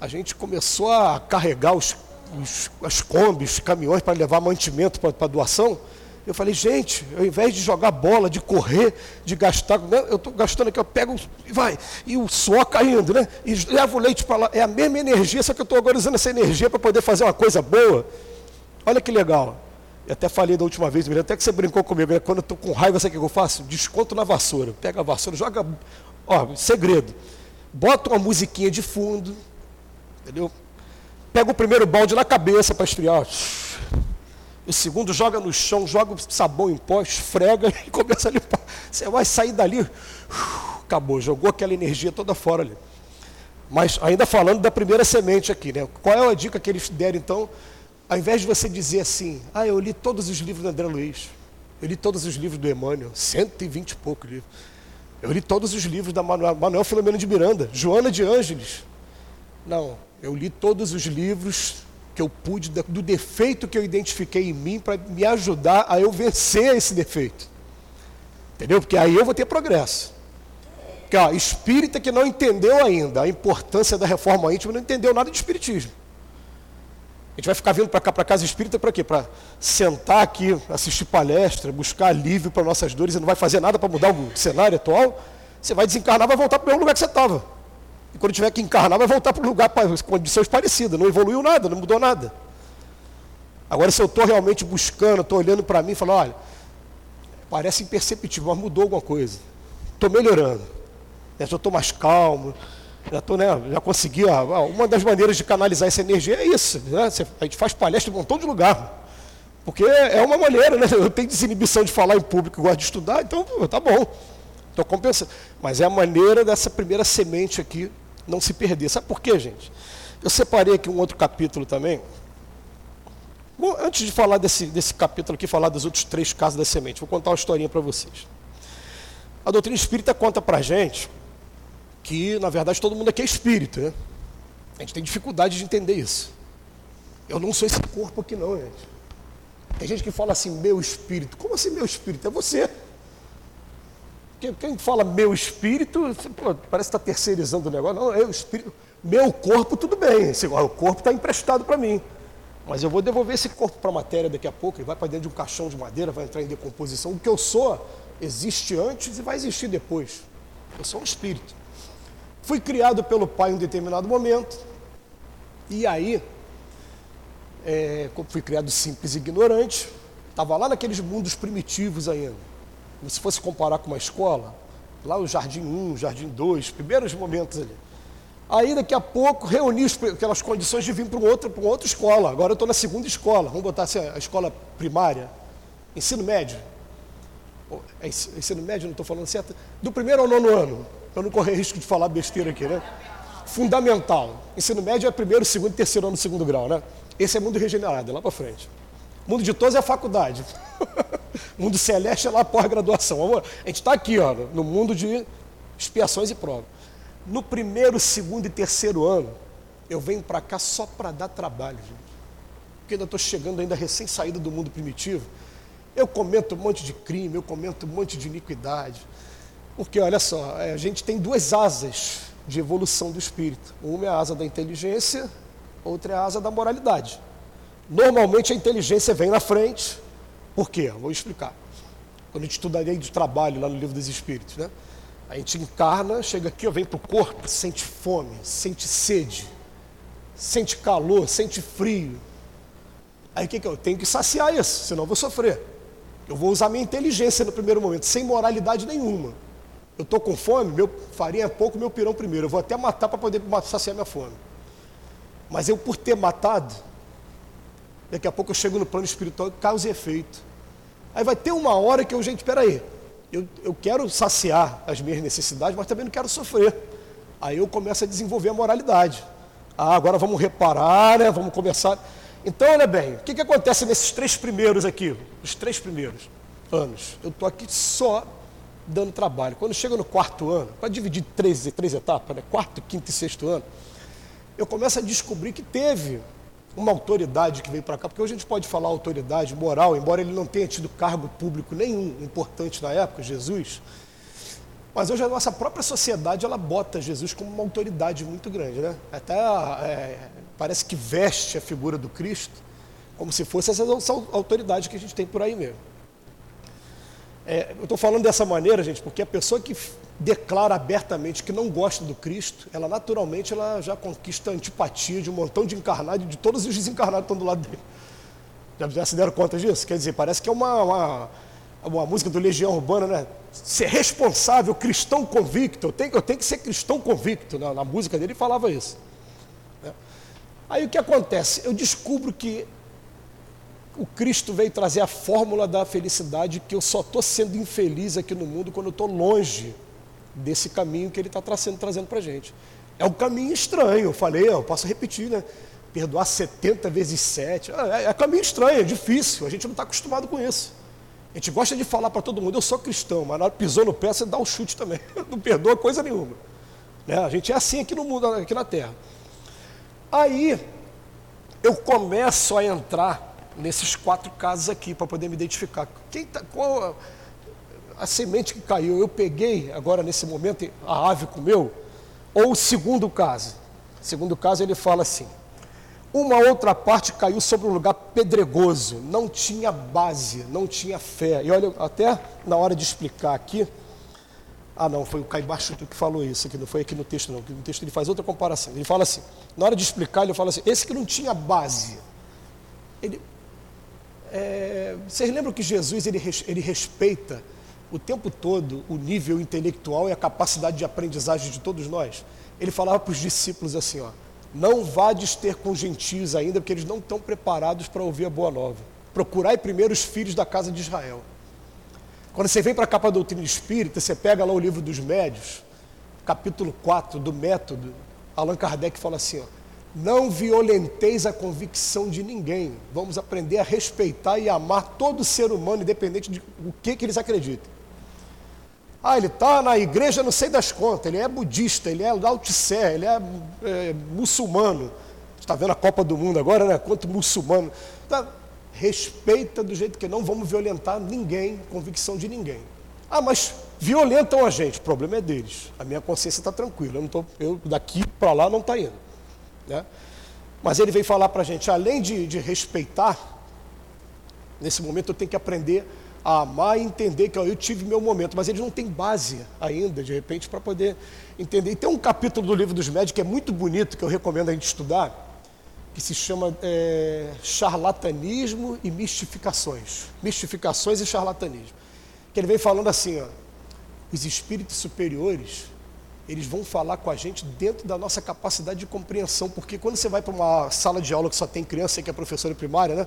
a gente começou a carregar os, os as combis, os caminhões para levar mantimento para doação. Eu falei, gente, ao invés de jogar bola, de correr, de gastar, né, eu estou gastando aqui, eu pego e vai, e o suor caindo, né? E levo o leite para lá. É a mesma energia, só que eu estou agora usando essa energia para poder fazer uma coisa boa. Olha que legal. Eu até falei da última vez, até que você brincou comigo, né? quando eu estou com raiva, sabe o que eu faço? Desconto na vassoura. Pega a vassoura, joga. Ó, segredo. Bota uma musiquinha de fundo, entendeu? Pega o primeiro balde na cabeça para esfriar. O segundo joga no chão, joga sabão em pó, esfrega (laughs) e começa a limpar. Você vai sair dali, acabou, jogou aquela energia toda fora ali. Mas ainda falando da primeira semente aqui, né? Qual é a dica que eles deram então? Ao invés de você dizer assim, ah, eu li todos os livros do André Luiz, eu li todos os livros do Emmanuel, 120 e pouco livros. Eu li todos os livros da Manuel, Manuel Filomeno de Miranda, Joana de Ângeles. Não, eu li todos os livros que eu pude, do defeito que eu identifiquei em mim, para me ajudar a eu vencer esse defeito. Entendeu? Porque aí eu vou ter progresso. Porque, ó, espírita que não entendeu ainda a importância da reforma íntima, não entendeu nada de espiritismo. A gente vai ficar vindo para cá, para casa espírita, para quê? Para sentar aqui, assistir palestra, buscar alívio para nossas dores e não vai fazer nada para mudar o cenário atual. Você vai desencarnar, vai voltar para o mesmo lugar que você estava. E quando tiver que encarnar, vai voltar para o lugar com condições parecidas. Não evoluiu nada, não mudou nada. Agora, se eu estou realmente buscando, estou olhando para mim e falando, olha, parece imperceptível, mas mudou alguma coisa. Estou melhorando. Já estou mais calmo. Já, tô, né, já consegui. Ó, uma das maneiras de canalizar essa energia é isso. Né? A gente faz palestra em um montão de lugar. Porque é uma maneira, né? Eu tenho desinibição de falar em público, gosto de estudar, então tá bom. Estou compensando. Mas é a maneira dessa primeira semente aqui não se perder. Sabe por quê, gente? Eu separei aqui um outro capítulo também. Bom, antes de falar desse, desse capítulo aqui, falar dos outros três casos da semente, vou contar uma historinha para vocês. A doutrina espírita conta para gente que, na verdade, todo mundo aqui é espírito, né? A gente tem dificuldade de entender isso. Eu não sou esse corpo aqui, não, gente. Tem gente que fala assim, meu espírito. Como assim, meu espírito? É você. Quem fala meu espírito, pô, parece que está terceirizando o negócio. Não, eu espírito. Meu corpo, tudo bem. O corpo está emprestado para mim. Mas eu vou devolver esse corpo para a matéria daqui a pouco. Ele vai para dentro de um caixão de madeira, vai entrar em decomposição. O que eu sou existe antes e vai existir depois. Eu sou um espírito. Fui criado pelo pai em um determinado momento. E aí, é, fui criado simples e ignorante. Estava lá naqueles mundos primitivos ainda se fosse comparar com uma escola, lá o Jardim 1, Jardim 2, primeiros momentos ali. Aí daqui a pouco reuni aquelas condições de vir para outro, para outra escola. Agora eu estou na segunda escola, vamos botar assim, a escola primária, ensino médio. É ensino médio, não estou falando certo? Do primeiro ao nono ano, para não correr risco de falar besteira aqui, né? Fundamental. Ensino médio é primeiro, segundo e terceiro ano, segundo grau, né? Esse é mundo regenerado, é lá para frente. Mundo de todos é a faculdade. (laughs) mundo celeste é lá pós-graduação. A gente está aqui, ó, no mundo de expiações e provas. no primeiro, segundo e terceiro ano, eu venho para cá só para dar trabalho, gente. Porque ainda estou chegando ainda recém saído do mundo primitivo. Eu comento um monte de crime, eu comento um monte de iniquidade. Porque, olha só, é, a gente tem duas asas de evolução do espírito. Uma é a asa da inteligência, outra é a asa da moralidade. Normalmente a inteligência vem na frente. Por quê? Vou explicar. Quando a gente estuda a lei do trabalho lá no livro dos espíritos, né? A gente encarna, chega aqui, vem para o corpo, sente fome, sente sede, sente calor, sente frio. Aí o que, que eu tenho que saciar isso, senão eu vou sofrer. Eu vou usar minha inteligência no primeiro momento, sem moralidade nenhuma. Eu estou com fome, meu farinha é pouco, meu pirão primeiro. Eu vou até matar para poder saciar minha fome. Mas eu, por ter matado, daqui a pouco eu chego no plano espiritual, causa e efeito. Aí vai ter uma hora que eu, gente, espera aí, eu, eu quero saciar as minhas necessidades, mas também não quero sofrer. Aí eu começo a desenvolver a moralidade. Ah, agora vamos reparar, né? Vamos começar. Então, olha bem, o que, que acontece nesses três primeiros aqui? Os três primeiros anos. Eu estou aqui só dando trabalho. Quando chega no quarto ano, para dividir três, três etapas, né? quarto, quinto e sexto ano, eu começo a descobrir que teve uma autoridade que veio para cá, porque hoje a gente pode falar autoridade moral, embora ele não tenha tido cargo público nenhum importante na época, Jesus, mas hoje a nossa própria sociedade ela bota Jesus como uma autoridade muito grande, né? Até é, parece que veste a figura do Cristo como se fosse essa autoridade que a gente tem por aí mesmo. É, eu estou falando dessa maneira, gente, porque a pessoa que declara abertamente que não gosta do Cristo, ela naturalmente ela já conquista a antipatia de um montão de encarnados de todos os desencarnados que estão do lado dele. Já, já se deram conta disso? Quer dizer, parece que é uma, uma, uma música do Legião Urbana, né? Ser responsável, cristão convicto. Eu tenho, eu tenho que ser cristão convicto. Na, na música dele ele falava isso. Né? Aí o que acontece? Eu descubro que o Cristo veio trazer a fórmula da felicidade que eu só estou sendo infeliz aqui no mundo quando eu estou longe desse caminho que ele está trazendo, trazendo para a gente. É um caminho estranho, eu falei, eu posso repetir, né? Perdoar 70 vezes 7. É, é caminho estranho, é difícil, a gente não está acostumado com isso. A gente gosta de falar para todo mundo, eu sou cristão, mas na hora pisou no pé, você dá um chute também. (laughs) Não perdoa coisa nenhuma. Né? A gente é assim aqui no mundo, aqui na Terra. Aí eu começo a entrar nesses quatro casos aqui para poder me identificar. Quem tá, qual a semente que caiu, eu peguei agora nesse momento, a ave comeu, ou o segundo caso. Segundo caso, ele fala assim: uma outra parte caiu sobre um lugar pedregoso, não tinha base, não tinha fé. E olha, até na hora de explicar aqui, ah não, foi o Caibaixo que falou isso aqui, não foi aqui no texto não, no texto ele faz outra comparação. Ele fala assim, na hora de explicar, ele fala assim, esse que não tinha base, ele, é, vocês lembram que Jesus ele, ele respeita o tempo todo o nível intelectual e a capacidade de aprendizagem de todos nós. Ele falava para os discípulos assim: ó, não vades ter com gentios ainda, porque eles não estão preparados para ouvir a boa nova. Procurai primeiro os filhos da casa de Israel. Quando você vem para a capa da doutrina espírita, você pega lá o livro dos médios, capítulo 4 do método, Allan Kardec fala assim: ó, não violenteis a convicção de ninguém. Vamos aprender a respeitar e amar todo ser humano, independente de o que, que eles acreditem. Ah, ele está na igreja, não sei das contas, ele é budista, ele é lautissé, ele é, é muçulmano. Está vendo a Copa do Mundo agora, né? Quanto muçulmano. Tá, respeita do jeito que não vamos violentar ninguém, convicção de ninguém. Ah, mas violentam a gente, o problema é deles. A minha consciência está tranquila, eu, não tô, eu daqui para lá não está indo. Né? Mas ele veio falar para a gente, além de, de respeitar, nesse momento eu tenho que aprender a amar e entender que ó, eu tive meu momento, mas eles não têm base ainda, de repente, para poder entender. E tem um capítulo do livro dos médicos que é muito bonito, que eu recomendo a gente estudar, que se chama é, Charlatanismo e Mistificações. Mistificações e charlatanismo. Que ele vem falando assim, ó, os espíritos superiores, eles vão falar com a gente dentro da nossa capacidade de compreensão, porque quando você vai para uma sala de aula que só tem criança, que é professora primária, né?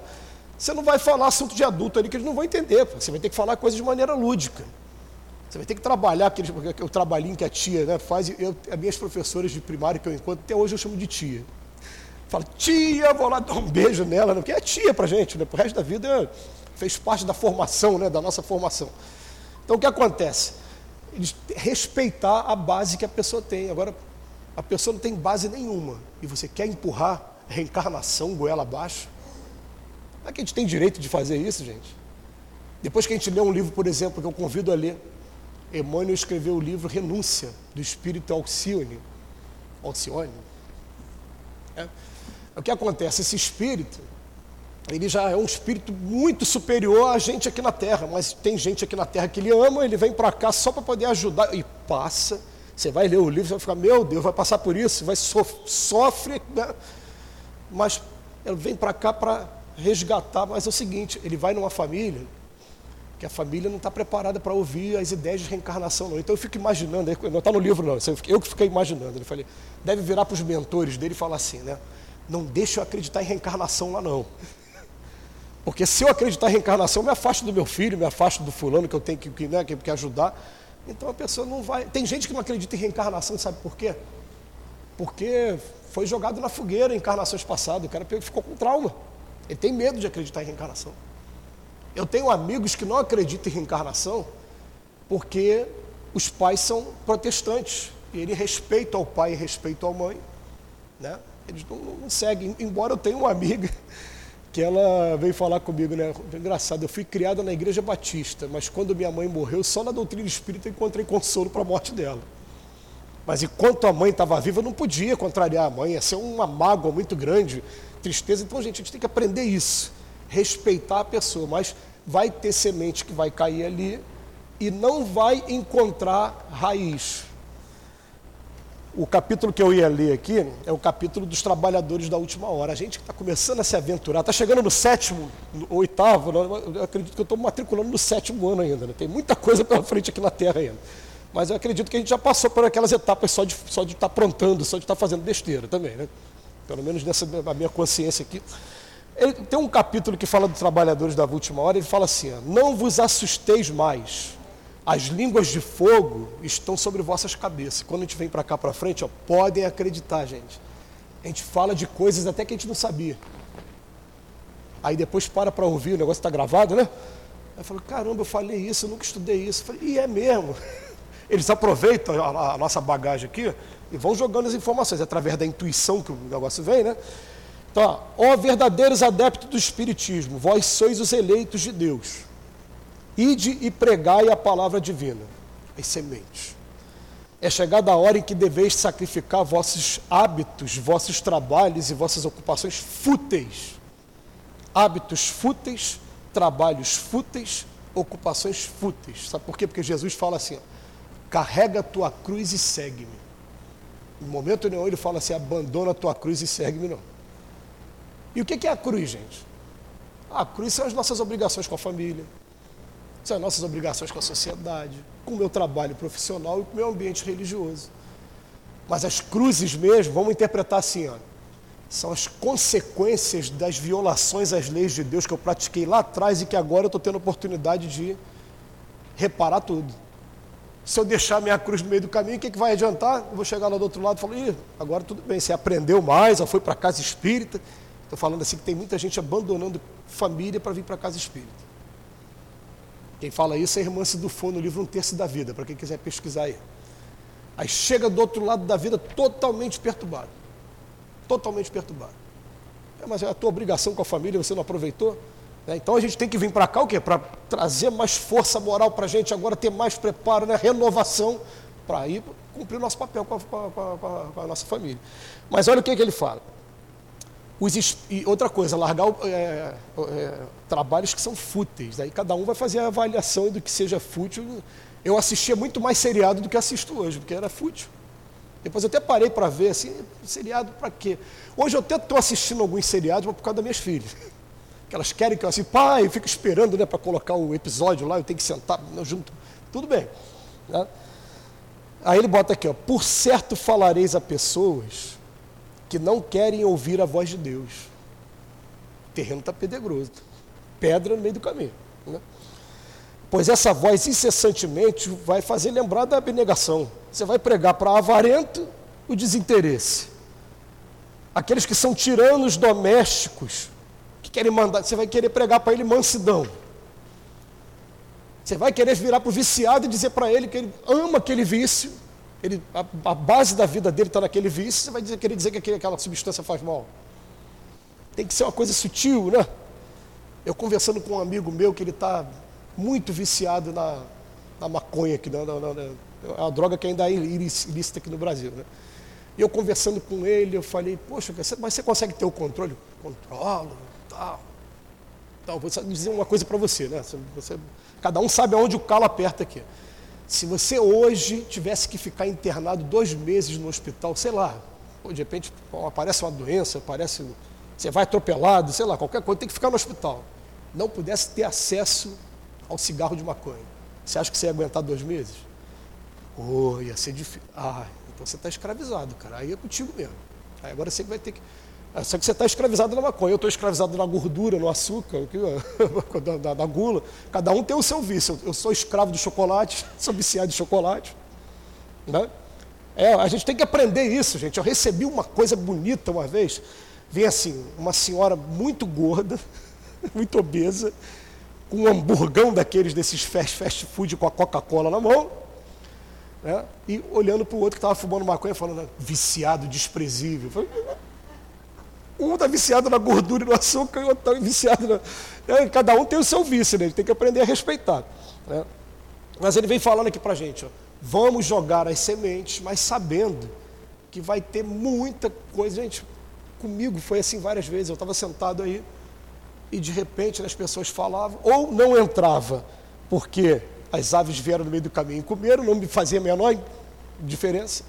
Você não vai falar assunto de adulto ali que eles não vão entender. Você vai ter que falar coisas de maneira lúdica. Você vai ter que trabalhar aquele, o trabalhinho que a tia né, faz. Eu, as minhas professoras de primário que eu encontro, até hoje eu chamo de tia. Fala, tia, vou lá dar um beijo nela, né, porque é tia pra gente, né? Pro resto da vida fez parte da formação, né, da nossa formação. Então o que acontece? Respeitar a base que a pessoa tem. Agora, a pessoa não tem base nenhuma e você quer empurrar reencarnação goela abaixo? Será que a gente tem direito de fazer isso, gente? Depois que a gente lê um livro, por exemplo, que eu convido a ler, Emmanuel escreveu o livro Renúncia, do Espírito Alcione. Alcione. É. O que acontece? Esse espírito, ele já é um espírito muito superior a gente aqui na Terra, mas tem gente aqui na Terra que ele ama, ele vem para cá só para poder ajudar e passa. Você vai ler o livro, você vai ficar, meu Deus, vai passar por isso, vai sof sofre, né? mas ele vem para cá para resgatar. Mas é o seguinte, ele vai numa família que a família não está preparada para ouvir as ideias de reencarnação, não. Então eu fico imaginando, não está no livro, não, eu que fiquei imaginando. Ele falei, deve virar para os mentores dele e falar assim, né? Não deixa eu acreditar em reencarnação lá, não. Porque se eu acreditar em reencarnação, eu me afasto do meu filho, me afasto do fulano que eu tenho que, né, que, que ajudar. Então a pessoa não vai. Tem gente que não acredita em reencarnação, sabe por quê? Porque foi jogado na fogueira em encarnações passadas, o cara ficou com trauma. Ele tem medo de acreditar em reencarnação. Eu tenho amigos que não acreditam em reencarnação porque os pais são protestantes e ele respeita ao pai e respeita à mãe, né? Eles não, não seguem. Embora eu tenha uma amiga que ela veio falar comigo, né? Engraçado, eu fui criada na igreja batista, mas quando minha mãe morreu, só na doutrina espírita encontrei consolo para a morte dela. Mas enquanto a mãe estava viva, eu não podia contrariar a mãe, ia ser uma mágoa muito grande, tristeza. Então, gente, a gente tem que aprender isso respeitar a pessoa, mas vai ter semente que vai cair ali e não vai encontrar raiz. O capítulo que eu ia ler aqui é o capítulo dos trabalhadores da última hora. A gente que está começando a se aventurar, está chegando no sétimo, no oitavo, eu acredito que eu estou matriculando no sétimo ano ainda. Né? Tem muita coisa pela frente aqui na Terra ainda. Mas eu acredito que a gente já passou por aquelas etapas só de estar só de tá aprontando, só de estar tá fazendo besteira também. Né? Pelo menos nessa a minha consciência aqui. Ele, tem um capítulo que fala dos trabalhadores da última hora, ele fala assim: Não vos assusteis mais, as línguas de fogo estão sobre vossas cabeças. Quando a gente vem para cá para frente, ó, podem acreditar, gente. A gente fala de coisas até que a gente não sabia. Aí depois para para ouvir, o negócio está gravado, né? Aí falo, caramba, eu falei isso, eu nunca estudei isso. Eu falei, e é mesmo. (laughs) Eles aproveitam a, a nossa bagagem aqui e vão jogando as informações, através da intuição que o negócio vem, né? Então, ó verdadeiros adeptos do Espiritismo, vós sois os eleitos de Deus. Ide e pregai a palavra divina, as sementes. É chegada a hora em que deveis sacrificar vossos hábitos, vossos trabalhos e vossas ocupações fúteis. Hábitos fúteis, trabalhos fúteis, ocupações fúteis. Sabe por quê? Porque Jesus fala assim: ó, carrega a tua cruz e segue-me. Em momento nenhum ele fala assim: abandona a tua cruz e segue-me, não. E o que é a cruz, gente? A cruz são as nossas obrigações com a família, são as nossas obrigações com a sociedade, com o meu trabalho profissional e com o meu ambiente religioso. Mas as cruzes mesmo, vamos interpretar assim, ó, são as consequências das violações às leis de Deus que eu pratiquei lá atrás e que agora eu estou tendo oportunidade de reparar tudo. Se eu deixar minha cruz no meio do caminho, o que, que vai adiantar? Eu vou chegar lá do outro lado e falar, Ih, agora tudo bem, você aprendeu mais, ou foi para casa espírita, Estou falando assim que tem muita gente abandonando família para vir para casa espírita. Quem fala isso é a irmã Sidufo no livro Um Terço da Vida, para quem quiser pesquisar aí. Aí chega do outro lado da vida totalmente perturbado. Totalmente perturbado. É, mas é a tua obrigação com a família, você não aproveitou? É, então a gente tem que vir para cá o quê? Para trazer mais força moral para a gente, agora ter mais preparo, né? renovação, para ir cumprir o nosso papel com a, com, a, com a, nossa família. Mas olha o que, que ele fala. Os, e outra coisa, largar é, é, trabalhos que são fúteis. Aí cada um vai fazer a avaliação do que seja fútil. Eu assistia muito mais seriado do que assisto hoje, porque era fútil. Depois eu até parei para ver, assim, seriado para quê? Hoje eu até estou assistindo alguns seriados mas por causa das minhas filhas. (laughs) Que elas querem que eu assim, pai, eu fico esperando né, para colocar o episódio lá, eu tenho que sentar junto. Tudo bem. Né? Aí ele bota aqui, ó, por certo falareis a pessoas que não querem ouvir a voz de Deus. O terreno está pedregoso, pedra no meio do caminho. Né? Pois essa voz incessantemente vai fazer lembrar da abnegação. Você vai pregar para avarento o desinteresse. Aqueles que são tiranos domésticos, que querem mandar, você vai querer pregar para ele mansidão. Você vai querer virar para o viciado e dizer para ele que ele ama aquele vício ele, a, a base da vida dele está naquele vício, você vai dizer, querer dizer que aquele, aquela substância faz mal. Tem que ser uma coisa sutil, né? Eu conversando com um amigo meu que ele está muito viciado na, na maconha, que não, não, não, é uma droga que ainda é ilícita aqui no Brasil, né? E eu conversando com ele, eu falei, poxa, mas você consegue ter o controle? Controlo, tal. tal. Vou dizer uma coisa para você, né? Você, cada um sabe aonde o calo aperta aqui. Se você hoje tivesse que ficar internado dois meses no hospital, sei lá, de repente aparece uma doença, aparece, você vai atropelado, sei lá, qualquer coisa, tem que ficar no hospital. Não pudesse ter acesso ao cigarro de maconha. Você acha que você ia aguentar dois meses? Oh, ia ser difícil. Ah, então você está escravizado, cara. Aí é contigo mesmo. Aí agora você vai ter que. É, só que você está escravizado na maconha, eu estou escravizado na gordura, no açúcar, (laughs) da, da, da, gula. Cada um tem o seu vício. Eu sou escravo do chocolate, (laughs) sou viciado de chocolate. Né? É, a gente tem que aprender isso, gente. Eu recebi uma coisa bonita uma vez. Vem assim, uma senhora muito gorda, (laughs) muito obesa, com um hamburgão daqueles desses fast, fast food com a Coca-Cola na mão, né? e olhando para o outro que estava fumando maconha, falando, viciado, desprezível. Falei, um está viciado na gordura e no açúcar e o outro está viciado na. É, cada um tem o seu vício, né? Ele tem que aprender a respeitar. Né? Mas ele vem falando aqui para a gente: ó, vamos jogar as sementes, mas sabendo que vai ter muita coisa. Gente, comigo foi assim várias vezes. Eu estava sentado aí e de repente as pessoas falavam, ou não entrava, porque as aves vieram no meio do caminho e comeram, não me fazia a menor diferença,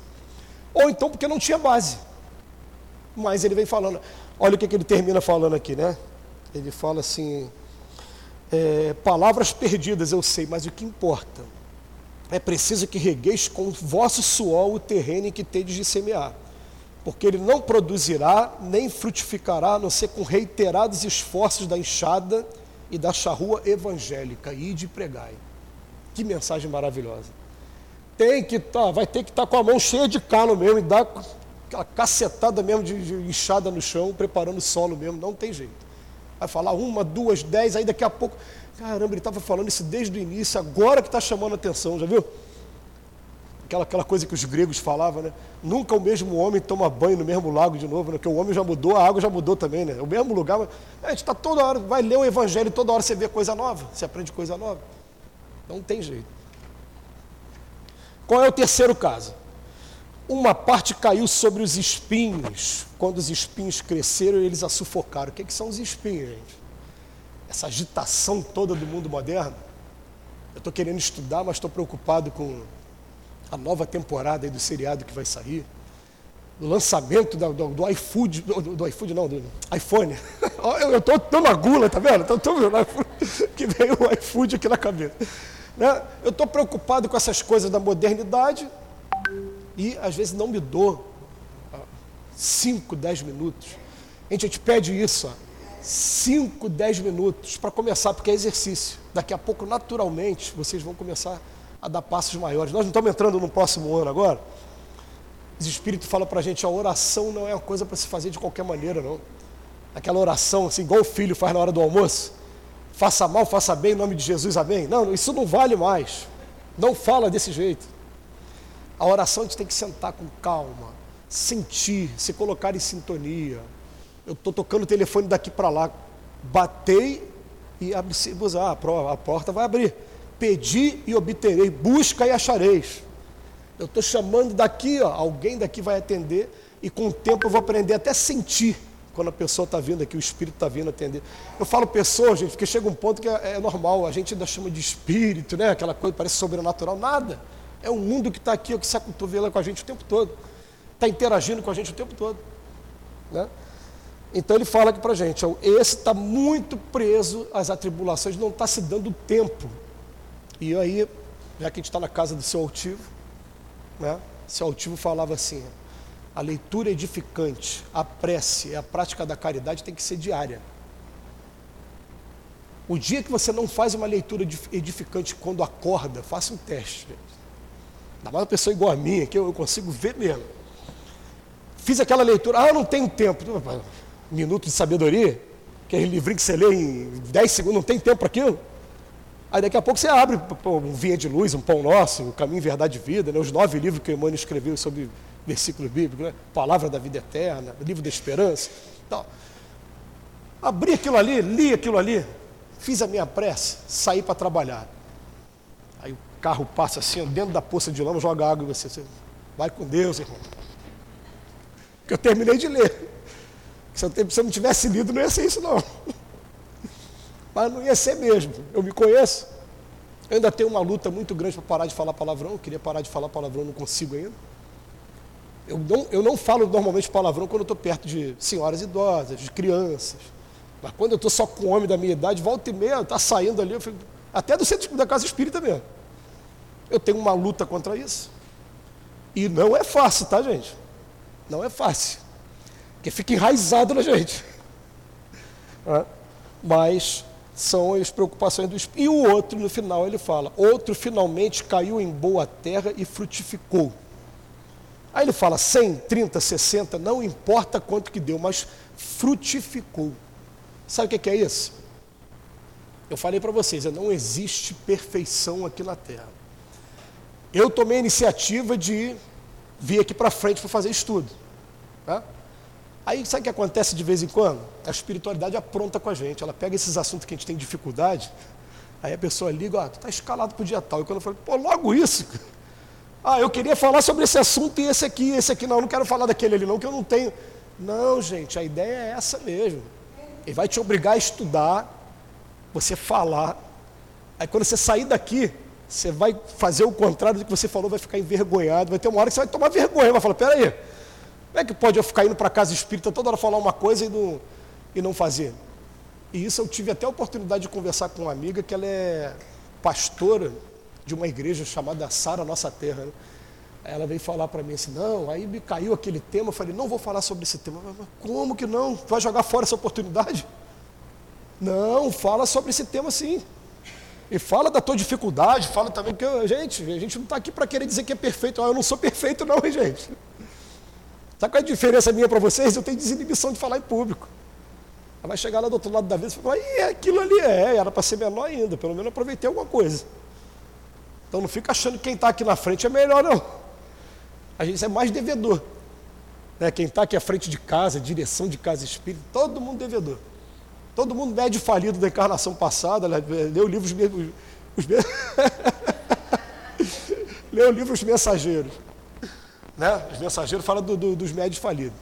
ou então porque não tinha base. Mas ele vem falando, olha o que, que ele termina falando aqui, né? Ele fala assim: é, palavras perdidas eu sei, mas o que importa é preciso que regueis com vosso suor o terreno em que tendes de semear, porque ele não produzirá nem frutificará, a não ser com reiterados esforços da enxada e da charrua evangélica, e de pregai. Que mensagem maravilhosa. Tem que tá, vai ter que estar tá com a mão cheia de calo mesmo e dar aquela cacetada mesmo de, de enxada no chão, preparando o solo mesmo, não tem jeito. Vai falar uma, duas, dez, aí daqui a pouco. Caramba, ele estava falando isso desde o início, agora que está chamando a atenção, já viu? Aquela, aquela coisa que os gregos falavam, né? Nunca o mesmo homem toma banho no mesmo lago de novo, né? Porque o homem já mudou, a água já mudou também, né? O mesmo lugar, mas a gente está toda hora, vai ler o evangelho, toda hora você vê coisa nova, você aprende coisa nova. Não tem jeito. Qual é o terceiro caso? Uma parte caiu sobre os espinhos. Quando os espinhos cresceram, eles a sufocaram. O que, que são os espinhos, gente? Essa agitação toda do mundo moderno. Eu estou querendo estudar, mas estou preocupado com a nova temporada do seriado que vai sair. O lançamento do, do, do iFood, do, do, iFood não, do iPhone. (laughs) Eu estou dando a gula, tá vendo? Tô, tô, (laughs) que veio o iFood aqui na cabeça. Né? Eu estou preocupado com essas coisas da modernidade, e às vezes não me dou 5, 10 minutos. A gente, a pede isso, 5, 10 minutos para começar, porque é exercício. Daqui a pouco, naturalmente, vocês vão começar a dar passos maiores. Nós não estamos entrando no próximo ano agora. O Espírito fala para a gente, a oração não é uma coisa para se fazer de qualquer maneira, não. Aquela oração, assim, igual o filho faz na hora do almoço. Faça mal, faça bem, em nome de Jesus, amém. Não, isso não vale mais. Não fala desse jeito. A oração a gente tem que sentar com calma, sentir, se colocar em sintonia. Eu estou tocando o telefone daqui para lá, batei e abri, ah, a porta vai abrir. Pedi e obterei, busca e achareis. Eu estou chamando daqui, ó, alguém daqui vai atender e com o tempo eu vou aprender até sentir quando a pessoa está vindo aqui, o espírito está vindo atender. Eu falo pessoa, gente, porque chega um ponto que é, é normal, a gente ainda chama de espírito, né? Aquela coisa parece sobrenatural, nada. É o mundo que está aqui, que se acotovela com a gente o tempo todo. Está interagindo com a gente o tempo todo. Né? Então ele fala aqui para a gente, esse está muito preso às atribulações, não está se dando tempo. E aí, já que a gente está na casa do seu altivo, né? seu altivo falava assim, a leitura edificante, a prece, a prática da caridade tem que ser diária. O dia que você não faz uma leitura edificante quando acorda, faça um teste. Gente. Ainda mais uma pessoa igual a minha, que eu consigo ver mesmo. Fiz aquela leitura, ah, eu não tenho tempo. Minuto de sabedoria, que é livrinho que você lê em 10 segundos, não tem tempo para aquilo. Aí daqui a pouco você abre um Vinha de Luz, um Pão Nosso, o Caminho, Verdade e Vida, né? os nove livros que o Emmanuel escreveu sobre versículos bíblicos, né? Palavra da Vida Eterna, Livro da Esperança. Então, abri aquilo ali, li aquilo ali, fiz a minha prece, saí para trabalhar. Carro passa assim, dentro da poça de lama, joga água em você. você vai com Deus, irmão. Que eu terminei de ler. Se eu, se eu não tivesse lido, não ia ser isso não. Mas não ia ser mesmo. Eu me conheço. Eu ainda tenho uma luta muito grande para parar de falar palavrão. Eu queria parar de falar palavrão, não consigo ainda. Eu não, eu não falo normalmente palavrão quando eu estou perto de senhoras idosas, de crianças. Mas quando eu estou só com homem da minha idade, volta e meia, está saindo ali, fico, até do centro da casa espírita mesmo. Eu tenho uma luta contra isso. E não é fácil, tá, gente? Não é fácil. Porque fica enraizado na gente. (laughs) Mas são as preocupações do Espírito. E o outro, no final, ele fala: outro finalmente caiu em boa terra e frutificou. Aí ele fala 100, 30, 60, não importa quanto que deu, mas frutificou. Sabe o que é isso? Eu falei para vocês, não existe perfeição aqui na Terra. Eu tomei a iniciativa de vir aqui para frente para fazer estudo. Tá? Aí sabe o que acontece de vez em quando? A espiritualidade apronta com a gente. Ela pega esses assuntos que a gente tem dificuldade, aí a pessoa liga, ó, tu está escalado para o dia tal. E quando eu falo, pô, logo isso. Ah, eu queria falar sobre esse assunto e esse aqui, esse aqui. Não, eu não quero falar daquele ali, não, que eu não tenho. Não, gente, a ideia é essa mesmo. Ele vai te obrigar a estudar, você falar. Aí quando você sair daqui, você vai fazer o contrário do que você falou, vai ficar envergonhado. Vai ter uma hora que você vai tomar vergonha, vai falar, peraí, como é que pode eu ficar indo para casa espírita toda hora falar uma coisa e não, e não fazer? E isso eu tive até a oportunidade de conversar com uma amiga que ela é pastora de uma igreja chamada Sara Nossa Terra. Né? Ela veio falar para mim assim, não, aí me caiu aquele tema, eu falei, não vou falar sobre esse tema. Mas como que não? Vai jogar fora essa oportunidade? Não, fala sobre esse tema sim. E fala da tua dificuldade, fala também que, gente, a gente não está aqui para querer dizer que é perfeito. eu não sou perfeito não, gente. Sabe qual é a diferença minha para vocês? Eu tenho desinibição de falar em público. Ela vai chegar lá do outro lado da mesa e falar, e aquilo ali é, era para ser menor ainda, pelo menos aproveitei alguma coisa. Então não fica achando que quem está aqui na frente é melhor, não. A gente é mais devedor. Né? Quem está aqui à frente de casa, direção de casa espírita, todo mundo devedor. Todo mundo médio falido da encarnação passada, né? leu livros mesmo. Os, leu (laughs) livros mensageiros. Né? Os mensageiros falam do, do, dos médios falidos.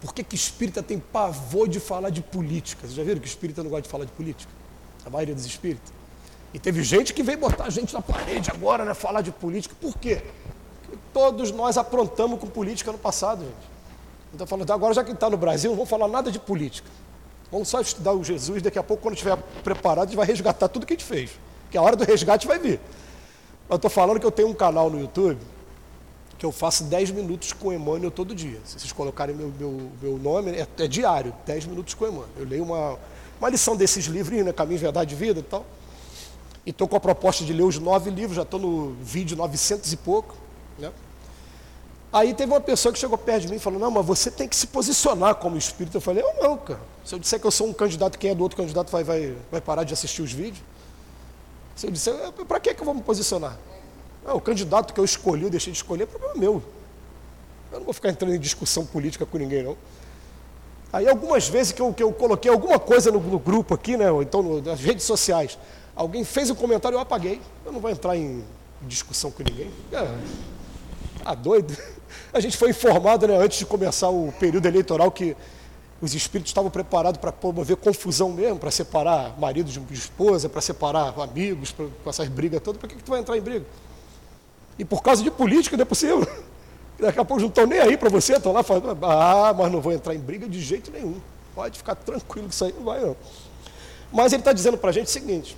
Por que, que espírita tem pavor de falar de política? Vocês já viram que espírita não gosta de falar de política? A maioria dos espíritas. E teve gente que veio botar a gente na parede agora, né? Falar de política. Por quê? Porque todos nós aprontamos com política no passado, gente. Então falando, então, agora já que está no Brasil, não vamos falar nada de política. Vamos só estudar o Jesus, daqui a pouco, quando estiver preparado, a gente vai resgatar tudo que a gente fez. Que a hora do resgate vai vir. Eu estou falando que eu tenho um canal no YouTube que eu faço 10 minutos com Emmanuel todo dia. Se vocês colocarem meu, meu, meu nome, é, é, diário, 10 minutos com Emmanuel. Eu leio uma, uma lição desses livrinhos, né, Caminho, Verdade e Vida e tal. E estou com a proposta de ler os nove livros, já estou no vídeo 900 e pouco. Né? Aí teve uma pessoa que chegou perto de mim e falou, não, mas você tem que se posicionar como espírito. Eu falei, eu não, cara. Se eu disser que eu sou um candidato, quem é do outro candidato vai, vai, vai parar de assistir os vídeos? Se eu disser, para que, que eu vou me posicionar? Ah, o candidato que eu escolhi, eu deixei de escolher, é problema meu. Eu não vou ficar entrando em discussão política com ninguém, não. Aí algumas vezes que eu, que eu coloquei alguma coisa no, no grupo aqui, né, ou então no, nas redes sociais, alguém fez um comentário, eu apaguei. Eu não vou entrar em discussão com ninguém. É, tá doido? A gente foi informado né, antes de começar o período eleitoral que os espíritos estavam preparados para promover confusão mesmo, para separar marido de esposa, para separar amigos, pra, com essas brigas todas. Para que, que tu vai entrar em briga? E por causa de política não é possível. (laughs) Daqui a pouco não estão nem aí para você, estão lá falando, ah, mas não vou entrar em briga de jeito nenhum. Pode ficar tranquilo que isso aí não vai não. Mas ele está dizendo para a gente o seguinte,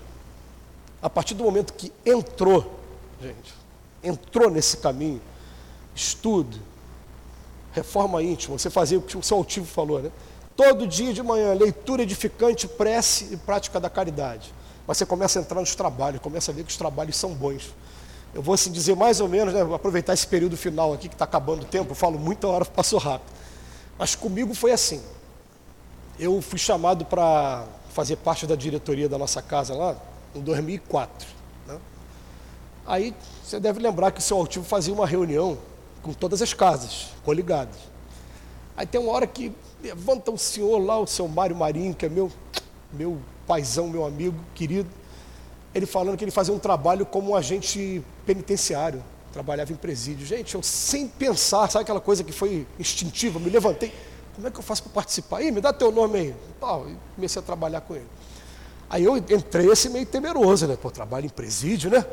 a partir do momento que entrou, gente, entrou nesse caminho, estudo, reforma íntima, você fazia o que o seu altivo falou, né? Todo dia de manhã, leitura edificante, prece e prática da caridade. Mas você começa a entrar nos trabalhos, começa a ver que os trabalhos são bons eu vou assim dizer mais ou menos, né, aproveitar esse período final aqui que está acabando o tempo, eu falo muita hora, passou rápido. Mas comigo foi assim. Eu fui chamado para fazer parte da diretoria da nossa casa lá, em 2004. Né? Aí você deve lembrar que o seu altivo fazia uma reunião com todas as casas, coligadas. Aí tem uma hora que levanta o senhor lá, o seu Mário Marinho, que é meu, meu paizão, meu amigo querido, ele falando que ele fazia um trabalho como um agente penitenciário, trabalhava em presídio. Gente, eu sem pensar, sabe aquela coisa que foi instintiva, me levantei, como é que eu faço para participar? Ih, me dá teu nome aí. Pau, e comecei a trabalhar com ele. Aí eu entrei assim meio temeroso, né? Pô, trabalho em presídio, né?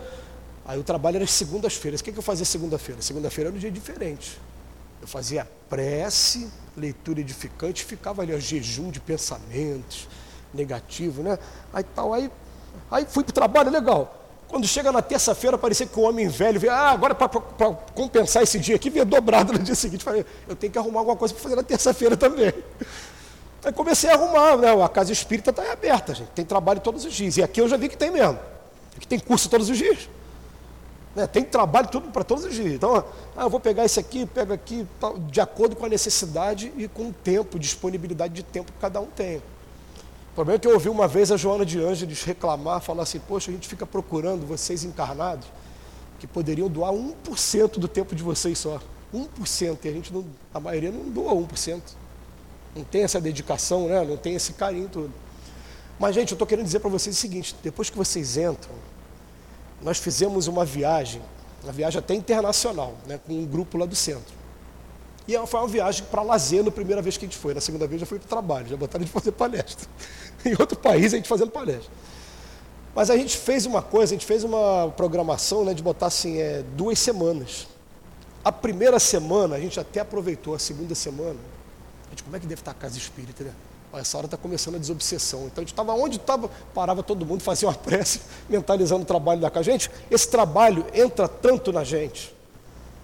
Aí o trabalho era segundas-feiras. O que, eu fazia segunda-feira? Segunda-feira era um dia diferente. Eu fazia prece, leitura edificante, ficava ali, ó, jejum de pensamentos negativo, né? Aí tal, aí, aí fui para o trabalho, legal. Quando chega na terça-feira, parecia que o homem velho veio, ah, agora para compensar esse dia aqui, veio dobrado (laughs) no dia seguinte. Falei, eu tenho que arrumar alguma coisa para fazer na terça-feira também. (laughs) Aí comecei a arrumar, né? A casa espírita está aberta, gente. Tem trabalho todos os dias. E aqui eu já vi que tem mesmo. Aqui tem curso todos os dias. Né? Tem trabalho tudo para todos os dias. Então, ah, eu vou pegar isso aqui, pego aqui, de acordo com a necessidade e com o tempo, disponibilidade de tempo que cada um tem. O problema é que eu ouvi uma vez a Joana de Ângeles reclamar, falar assim, poxa, a gente fica procurando vocês encarnados que poderiam doar 1% do tempo de vocês só. 1%, e a gente não, a maioria não doa 1%. Não tem essa dedicação, né? não tem esse carinho todo. Mas, gente, eu estou querendo dizer para vocês o seguinte, depois que vocês entram, nós fizemos uma viagem, uma viagem até internacional, né, com um grupo lá do centro. E foi uma viagem para lazer na primeira vez que a gente foi. Na segunda vez já foi para o trabalho, já botaram de (laughs) fazer palestra. (laughs) em outro país a gente fazendo palestra. Mas a gente fez uma coisa, a gente fez uma programação né, de botar assim, é, duas semanas. A primeira semana, a gente até aproveitou, a segunda semana, a gente, como é que deve estar a casa espírita, né? Essa hora está começando a desobsessão. Então a gente estava onde estava, parava todo mundo, fazia uma prece, (laughs) mentalizando o trabalho da casa. Gente, esse trabalho entra tanto na gente,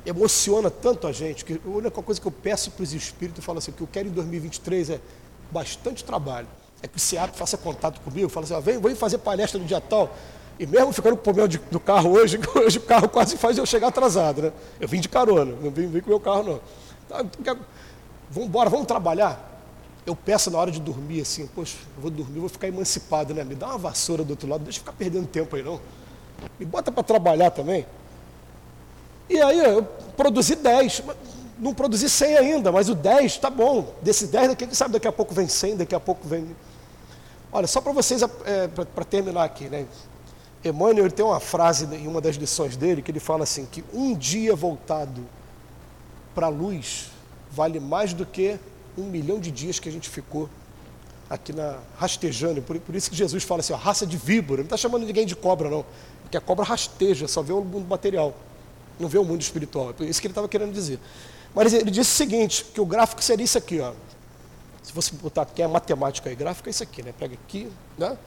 emociona tanto a gente, que a única coisa que eu peço para os espíritos, eu falo assim, o que eu quero em 2023 é bastante trabalho é que o SEAP faça contato comigo, fala assim, ó, vem, vem fazer palestra no dia tal. E mesmo ficando com o problema de, do carro hoje, (laughs) hoje o carro quase faz eu chegar atrasado, né? Eu vim de carona, não vim, vim com o meu carro não. Tá, então, vamos embora, vamos trabalhar. Eu peço na hora de dormir assim, poxa, eu vou dormir, vou ficar emancipado, né? Me dá uma vassoura do outro lado, deixa eu ficar perdendo tempo aí não. Me bota para trabalhar também. E aí eu produzi 10, não produzi 100 ainda, mas o 10 tá bom. Desse 10, daqui, quem sabe daqui a pouco vem 100, daqui a pouco vem Olha, só para vocês, é, para terminar aqui, né? Emmanuel tem uma frase em uma das lições dele que ele fala assim: que um dia voltado para a luz vale mais do que um milhão de dias que a gente ficou aqui na rastejando. Por, por isso que Jesus fala assim: ó, raça de víbora. Não está chamando ninguém de cobra, não. Porque a cobra rasteja, só vê o mundo material, não vê o mundo espiritual. É isso que ele estava querendo dizer. Mas ele disse o seguinte: que o gráfico seria isso aqui, ó. Se você botar aqui a matemática e gráfica, é isso aqui, né? Pega aqui, né?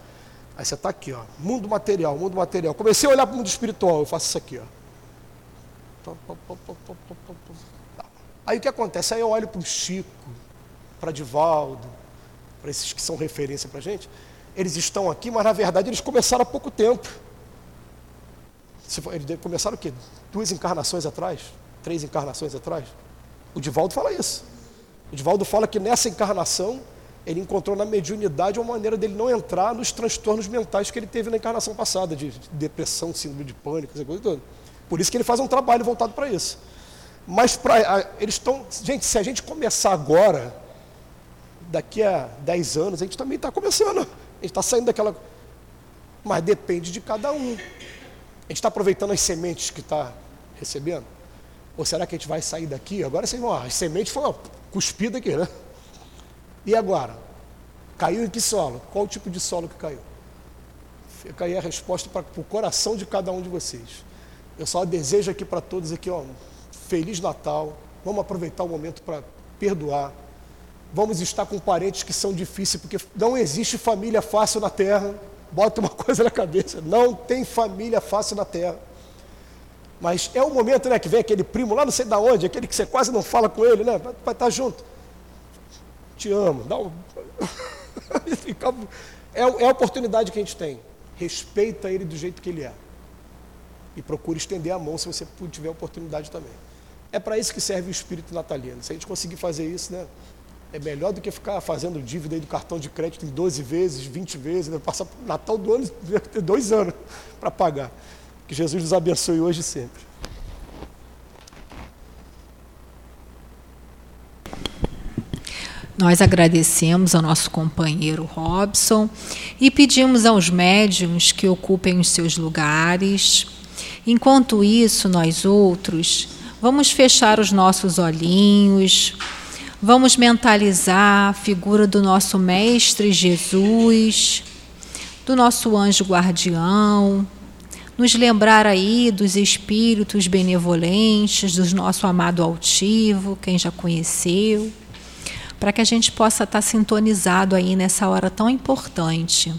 Aí você está aqui, ó. Mundo material, mundo material. Comecei a olhar para o mundo espiritual, eu faço isso aqui, ó. Aí o que acontece? Aí eu olho para o Chico, para Divaldo, para esses que são referência para a gente. Eles estão aqui, mas na verdade eles começaram há pouco tempo. Eles começaram o quê? Duas encarnações atrás? Três encarnações atrás? O Divaldo fala isso. O Divaldo fala que nessa encarnação ele encontrou na mediunidade uma maneira dele não entrar nos transtornos mentais que ele teve na encarnação passada, de depressão, síndrome de pânico, essa coisa toda. Por isso que ele faz um trabalho voltado para isso. Mas pra, eles estão. Gente, se a gente começar agora, daqui a 10 anos, a gente também está começando. A gente está saindo daquela. Mas depende de cada um. A gente está aproveitando as sementes que está recebendo? Ou será que a gente vai sair daqui? Agora vocês vão, as sementes foram cuspida aqui, né? E agora? Caiu em que solo? Qual o tipo de solo que caiu? Fica aí a resposta para o coração de cada um de vocês. Eu só desejo aqui para todos aqui, ó, Feliz Natal. Vamos aproveitar o momento para perdoar. Vamos estar com parentes que são difíceis, porque não existe família fácil na terra. Bota uma (laughs) coisa na cabeça: não tem família fácil na terra. Mas é o momento né, que vem aquele primo lá não sei de onde, aquele que você quase não fala com ele, né? Vai, vai estar junto. Te amo. Dá (laughs) um... é, é a oportunidade que a gente tem. Respeita ele do jeito que ele é. E procure estender a mão se você tiver oportunidade também. É para isso que serve o espírito natalino. Se a gente conseguir fazer isso, né? É melhor do que ficar fazendo dívida aí do cartão de crédito em 12 vezes, 20 vezes, né? passar Natal do ano, (laughs) ter dois anos para pagar. Que Jesus nos abençoe hoje e sempre. Nós agradecemos ao nosso companheiro Robson e pedimos aos médiums que ocupem os seus lugares. Enquanto isso, nós outros vamos fechar os nossos olhinhos, vamos mentalizar a figura do nosso Mestre Jesus, do nosso anjo guardião, nos lembrar aí dos espíritos benevolentes, do nosso amado altivo, quem já conheceu para que a gente possa estar sintonizado aí nessa hora tão importante.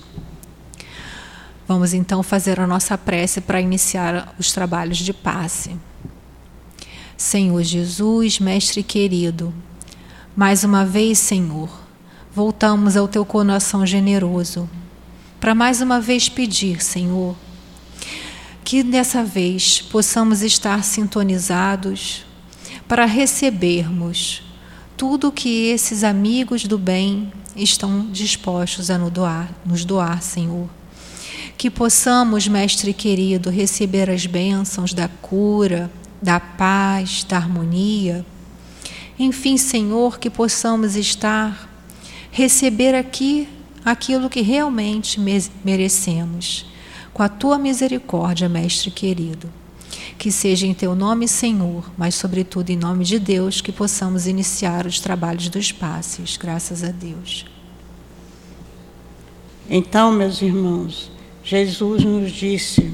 Vamos então fazer a nossa prece para iniciar os trabalhos de passe. Senhor Jesus, Mestre querido, mais uma vez, Senhor, voltamos ao teu coração generoso para mais uma vez pedir, Senhor, que dessa vez possamos estar sintonizados para recebermos tudo que esses amigos do bem estão dispostos a nos doar, nos doar, Senhor. Que possamos, Mestre querido, receber as bênçãos da cura, da paz, da harmonia. Enfim, Senhor, que possamos estar, receber aqui aquilo que realmente merecemos. Com a tua misericórdia, Mestre querido que seja em teu nome, Senhor, mas sobretudo em nome de Deus, que possamos iniciar os trabalhos dos passes. Graças a Deus. Então, meus irmãos, Jesus nos disse: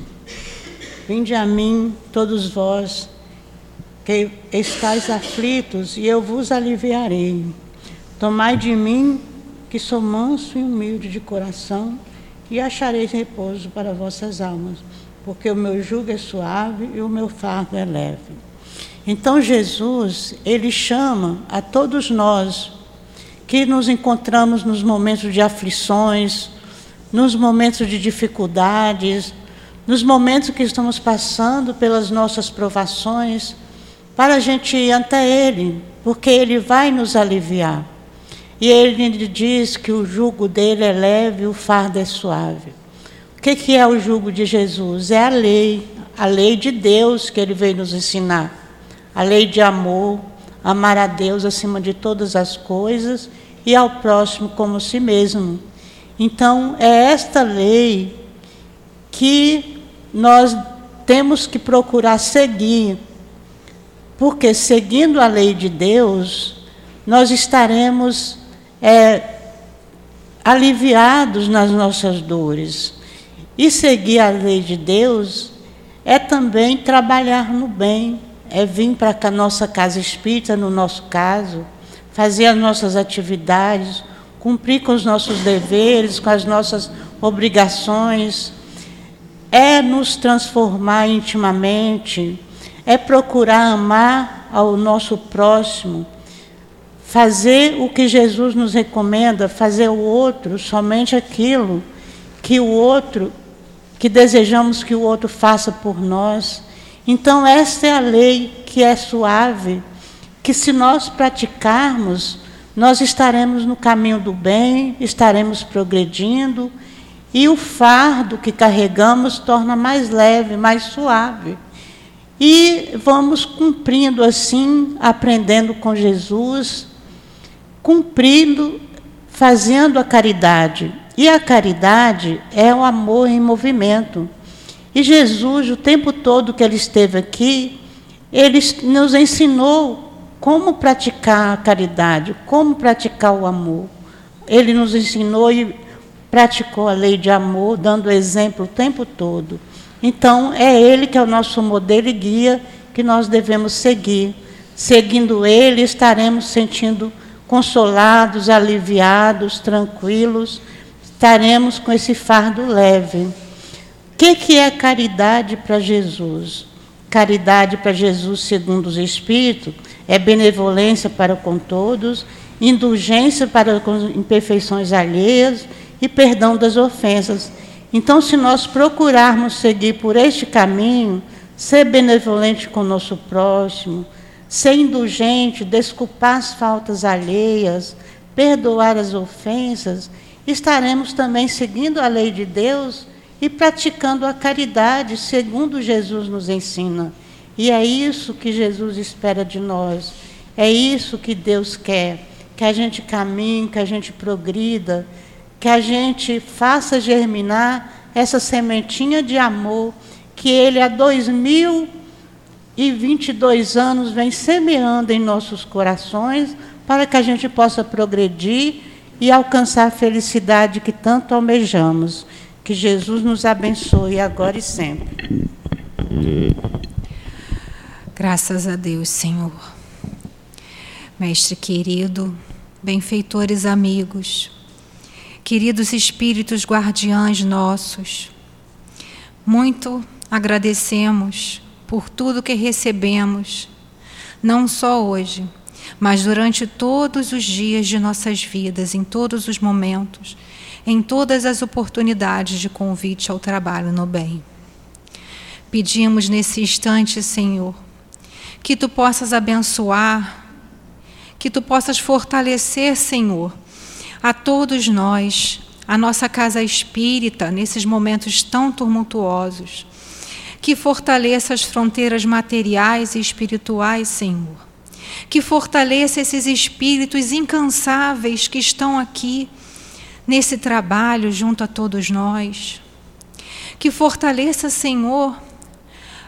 Vinde a mim, todos vós que estáis aflitos, e eu vos aliviarei. Tomai de mim, que sou manso e humilde de coração, e achareis repouso para vossas almas porque o meu jugo é suave e o meu fardo é leve. Então Jesus, ele chama a todos nós que nos encontramos nos momentos de aflições, nos momentos de dificuldades, nos momentos que estamos passando pelas nossas provações, para a gente ir até Ele, porque Ele vai nos aliviar. E Ele diz que o jugo dele é leve o fardo é suave. O que, que é o jugo de Jesus? É a lei, a lei de Deus que ele veio nos ensinar. A lei de amor, amar a Deus acima de todas as coisas e ao próximo como si mesmo. Então, é esta lei que nós temos que procurar seguir, porque seguindo a lei de Deus, nós estaremos é, aliviados nas nossas dores. E seguir a lei de Deus é também trabalhar no bem, é vir para a nossa casa espírita, no nosso caso, fazer as nossas atividades, cumprir com os nossos deveres, com as nossas obrigações, é nos transformar intimamente, é procurar amar ao nosso próximo, fazer o que Jesus nos recomenda, fazer o outro somente aquilo que o outro que desejamos que o outro faça por nós. Então, esta é a lei que é suave, que se nós praticarmos, nós estaremos no caminho do bem, estaremos progredindo, e o fardo que carregamos torna mais leve, mais suave. E vamos cumprindo assim, aprendendo com Jesus, cumprindo, fazendo a caridade. E a caridade é o amor em movimento. E Jesus, o tempo todo que ele esteve aqui, ele nos ensinou como praticar a caridade, como praticar o amor. Ele nos ensinou e praticou a lei de amor, dando exemplo o tempo todo. Então, é ele que é o nosso modelo e guia que nós devemos seguir. Seguindo ele, estaremos sentindo consolados, aliviados, tranquilos estaremos com esse fardo leve. O que, que é caridade para Jesus? Caridade para Jesus, segundo os Espíritos, é benevolência para com todos, indulgência para com imperfeições alheias e perdão das ofensas. Então, se nós procurarmos seguir por este caminho, ser benevolente com o nosso próximo, ser indulgente, desculpar as faltas alheias, perdoar as ofensas, estaremos também seguindo a lei de Deus e praticando a caridade, segundo Jesus nos ensina. E é isso que Jesus espera de nós. É isso que Deus quer, que a gente caminhe, que a gente progrida, que a gente faça germinar essa sementinha de amor que Ele há dois mil e vinte e dois anos vem semeando em nossos corações para que a gente possa progredir e alcançar a felicidade que tanto almejamos. Que Jesus nos abençoe agora e sempre. Graças a Deus, Senhor. Mestre querido, benfeitores amigos, queridos espíritos guardiães nossos, muito agradecemos por tudo que recebemos, não só hoje, mas durante todos os dias de nossas vidas, em todos os momentos, em todas as oportunidades de convite ao trabalho no bem. Pedimos nesse instante, Senhor, que tu possas abençoar, que tu possas fortalecer, Senhor, a todos nós, a nossa casa espírita, nesses momentos tão tumultuosos. Que fortaleça as fronteiras materiais e espirituais, Senhor. Que fortaleça esses espíritos incansáveis que estão aqui nesse trabalho junto a todos nós. Que fortaleça, Senhor,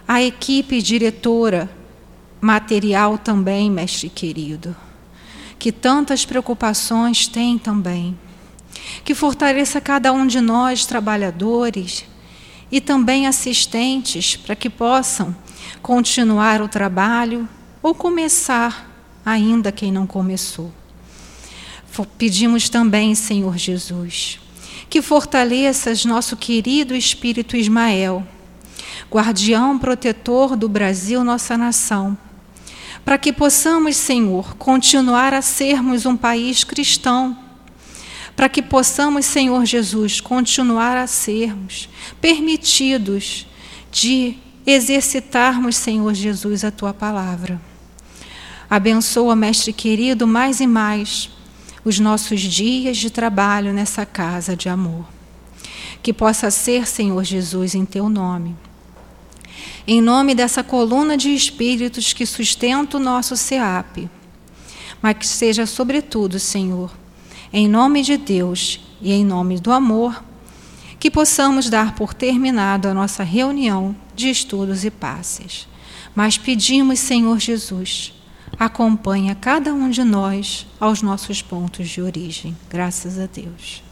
a equipe diretora material também, mestre querido que tantas preocupações tem também. Que fortaleça cada um de nós, trabalhadores e também assistentes, para que possam continuar o trabalho ou começar ainda quem não começou. Pedimos também, Senhor Jesus, que fortaleças nosso querido Espírito Ismael, guardião protetor do Brasil, nossa nação para que possamos, Senhor, continuar a sermos um país cristão, para que possamos, Senhor Jesus, continuar a sermos permitidos de exercitarmos, Senhor Jesus, a tua palavra. Abençoa, mestre querido, mais e mais os nossos dias de trabalho nessa casa de amor. Que possa ser, Senhor Jesus, em teu nome em nome dessa coluna de espíritos que sustenta o nosso SEAP. Mas que seja, sobretudo, Senhor, em nome de Deus e em nome do amor, que possamos dar por terminado a nossa reunião de estudos e passes. Mas pedimos, Senhor Jesus, acompanha cada um de nós aos nossos pontos de origem. Graças a Deus.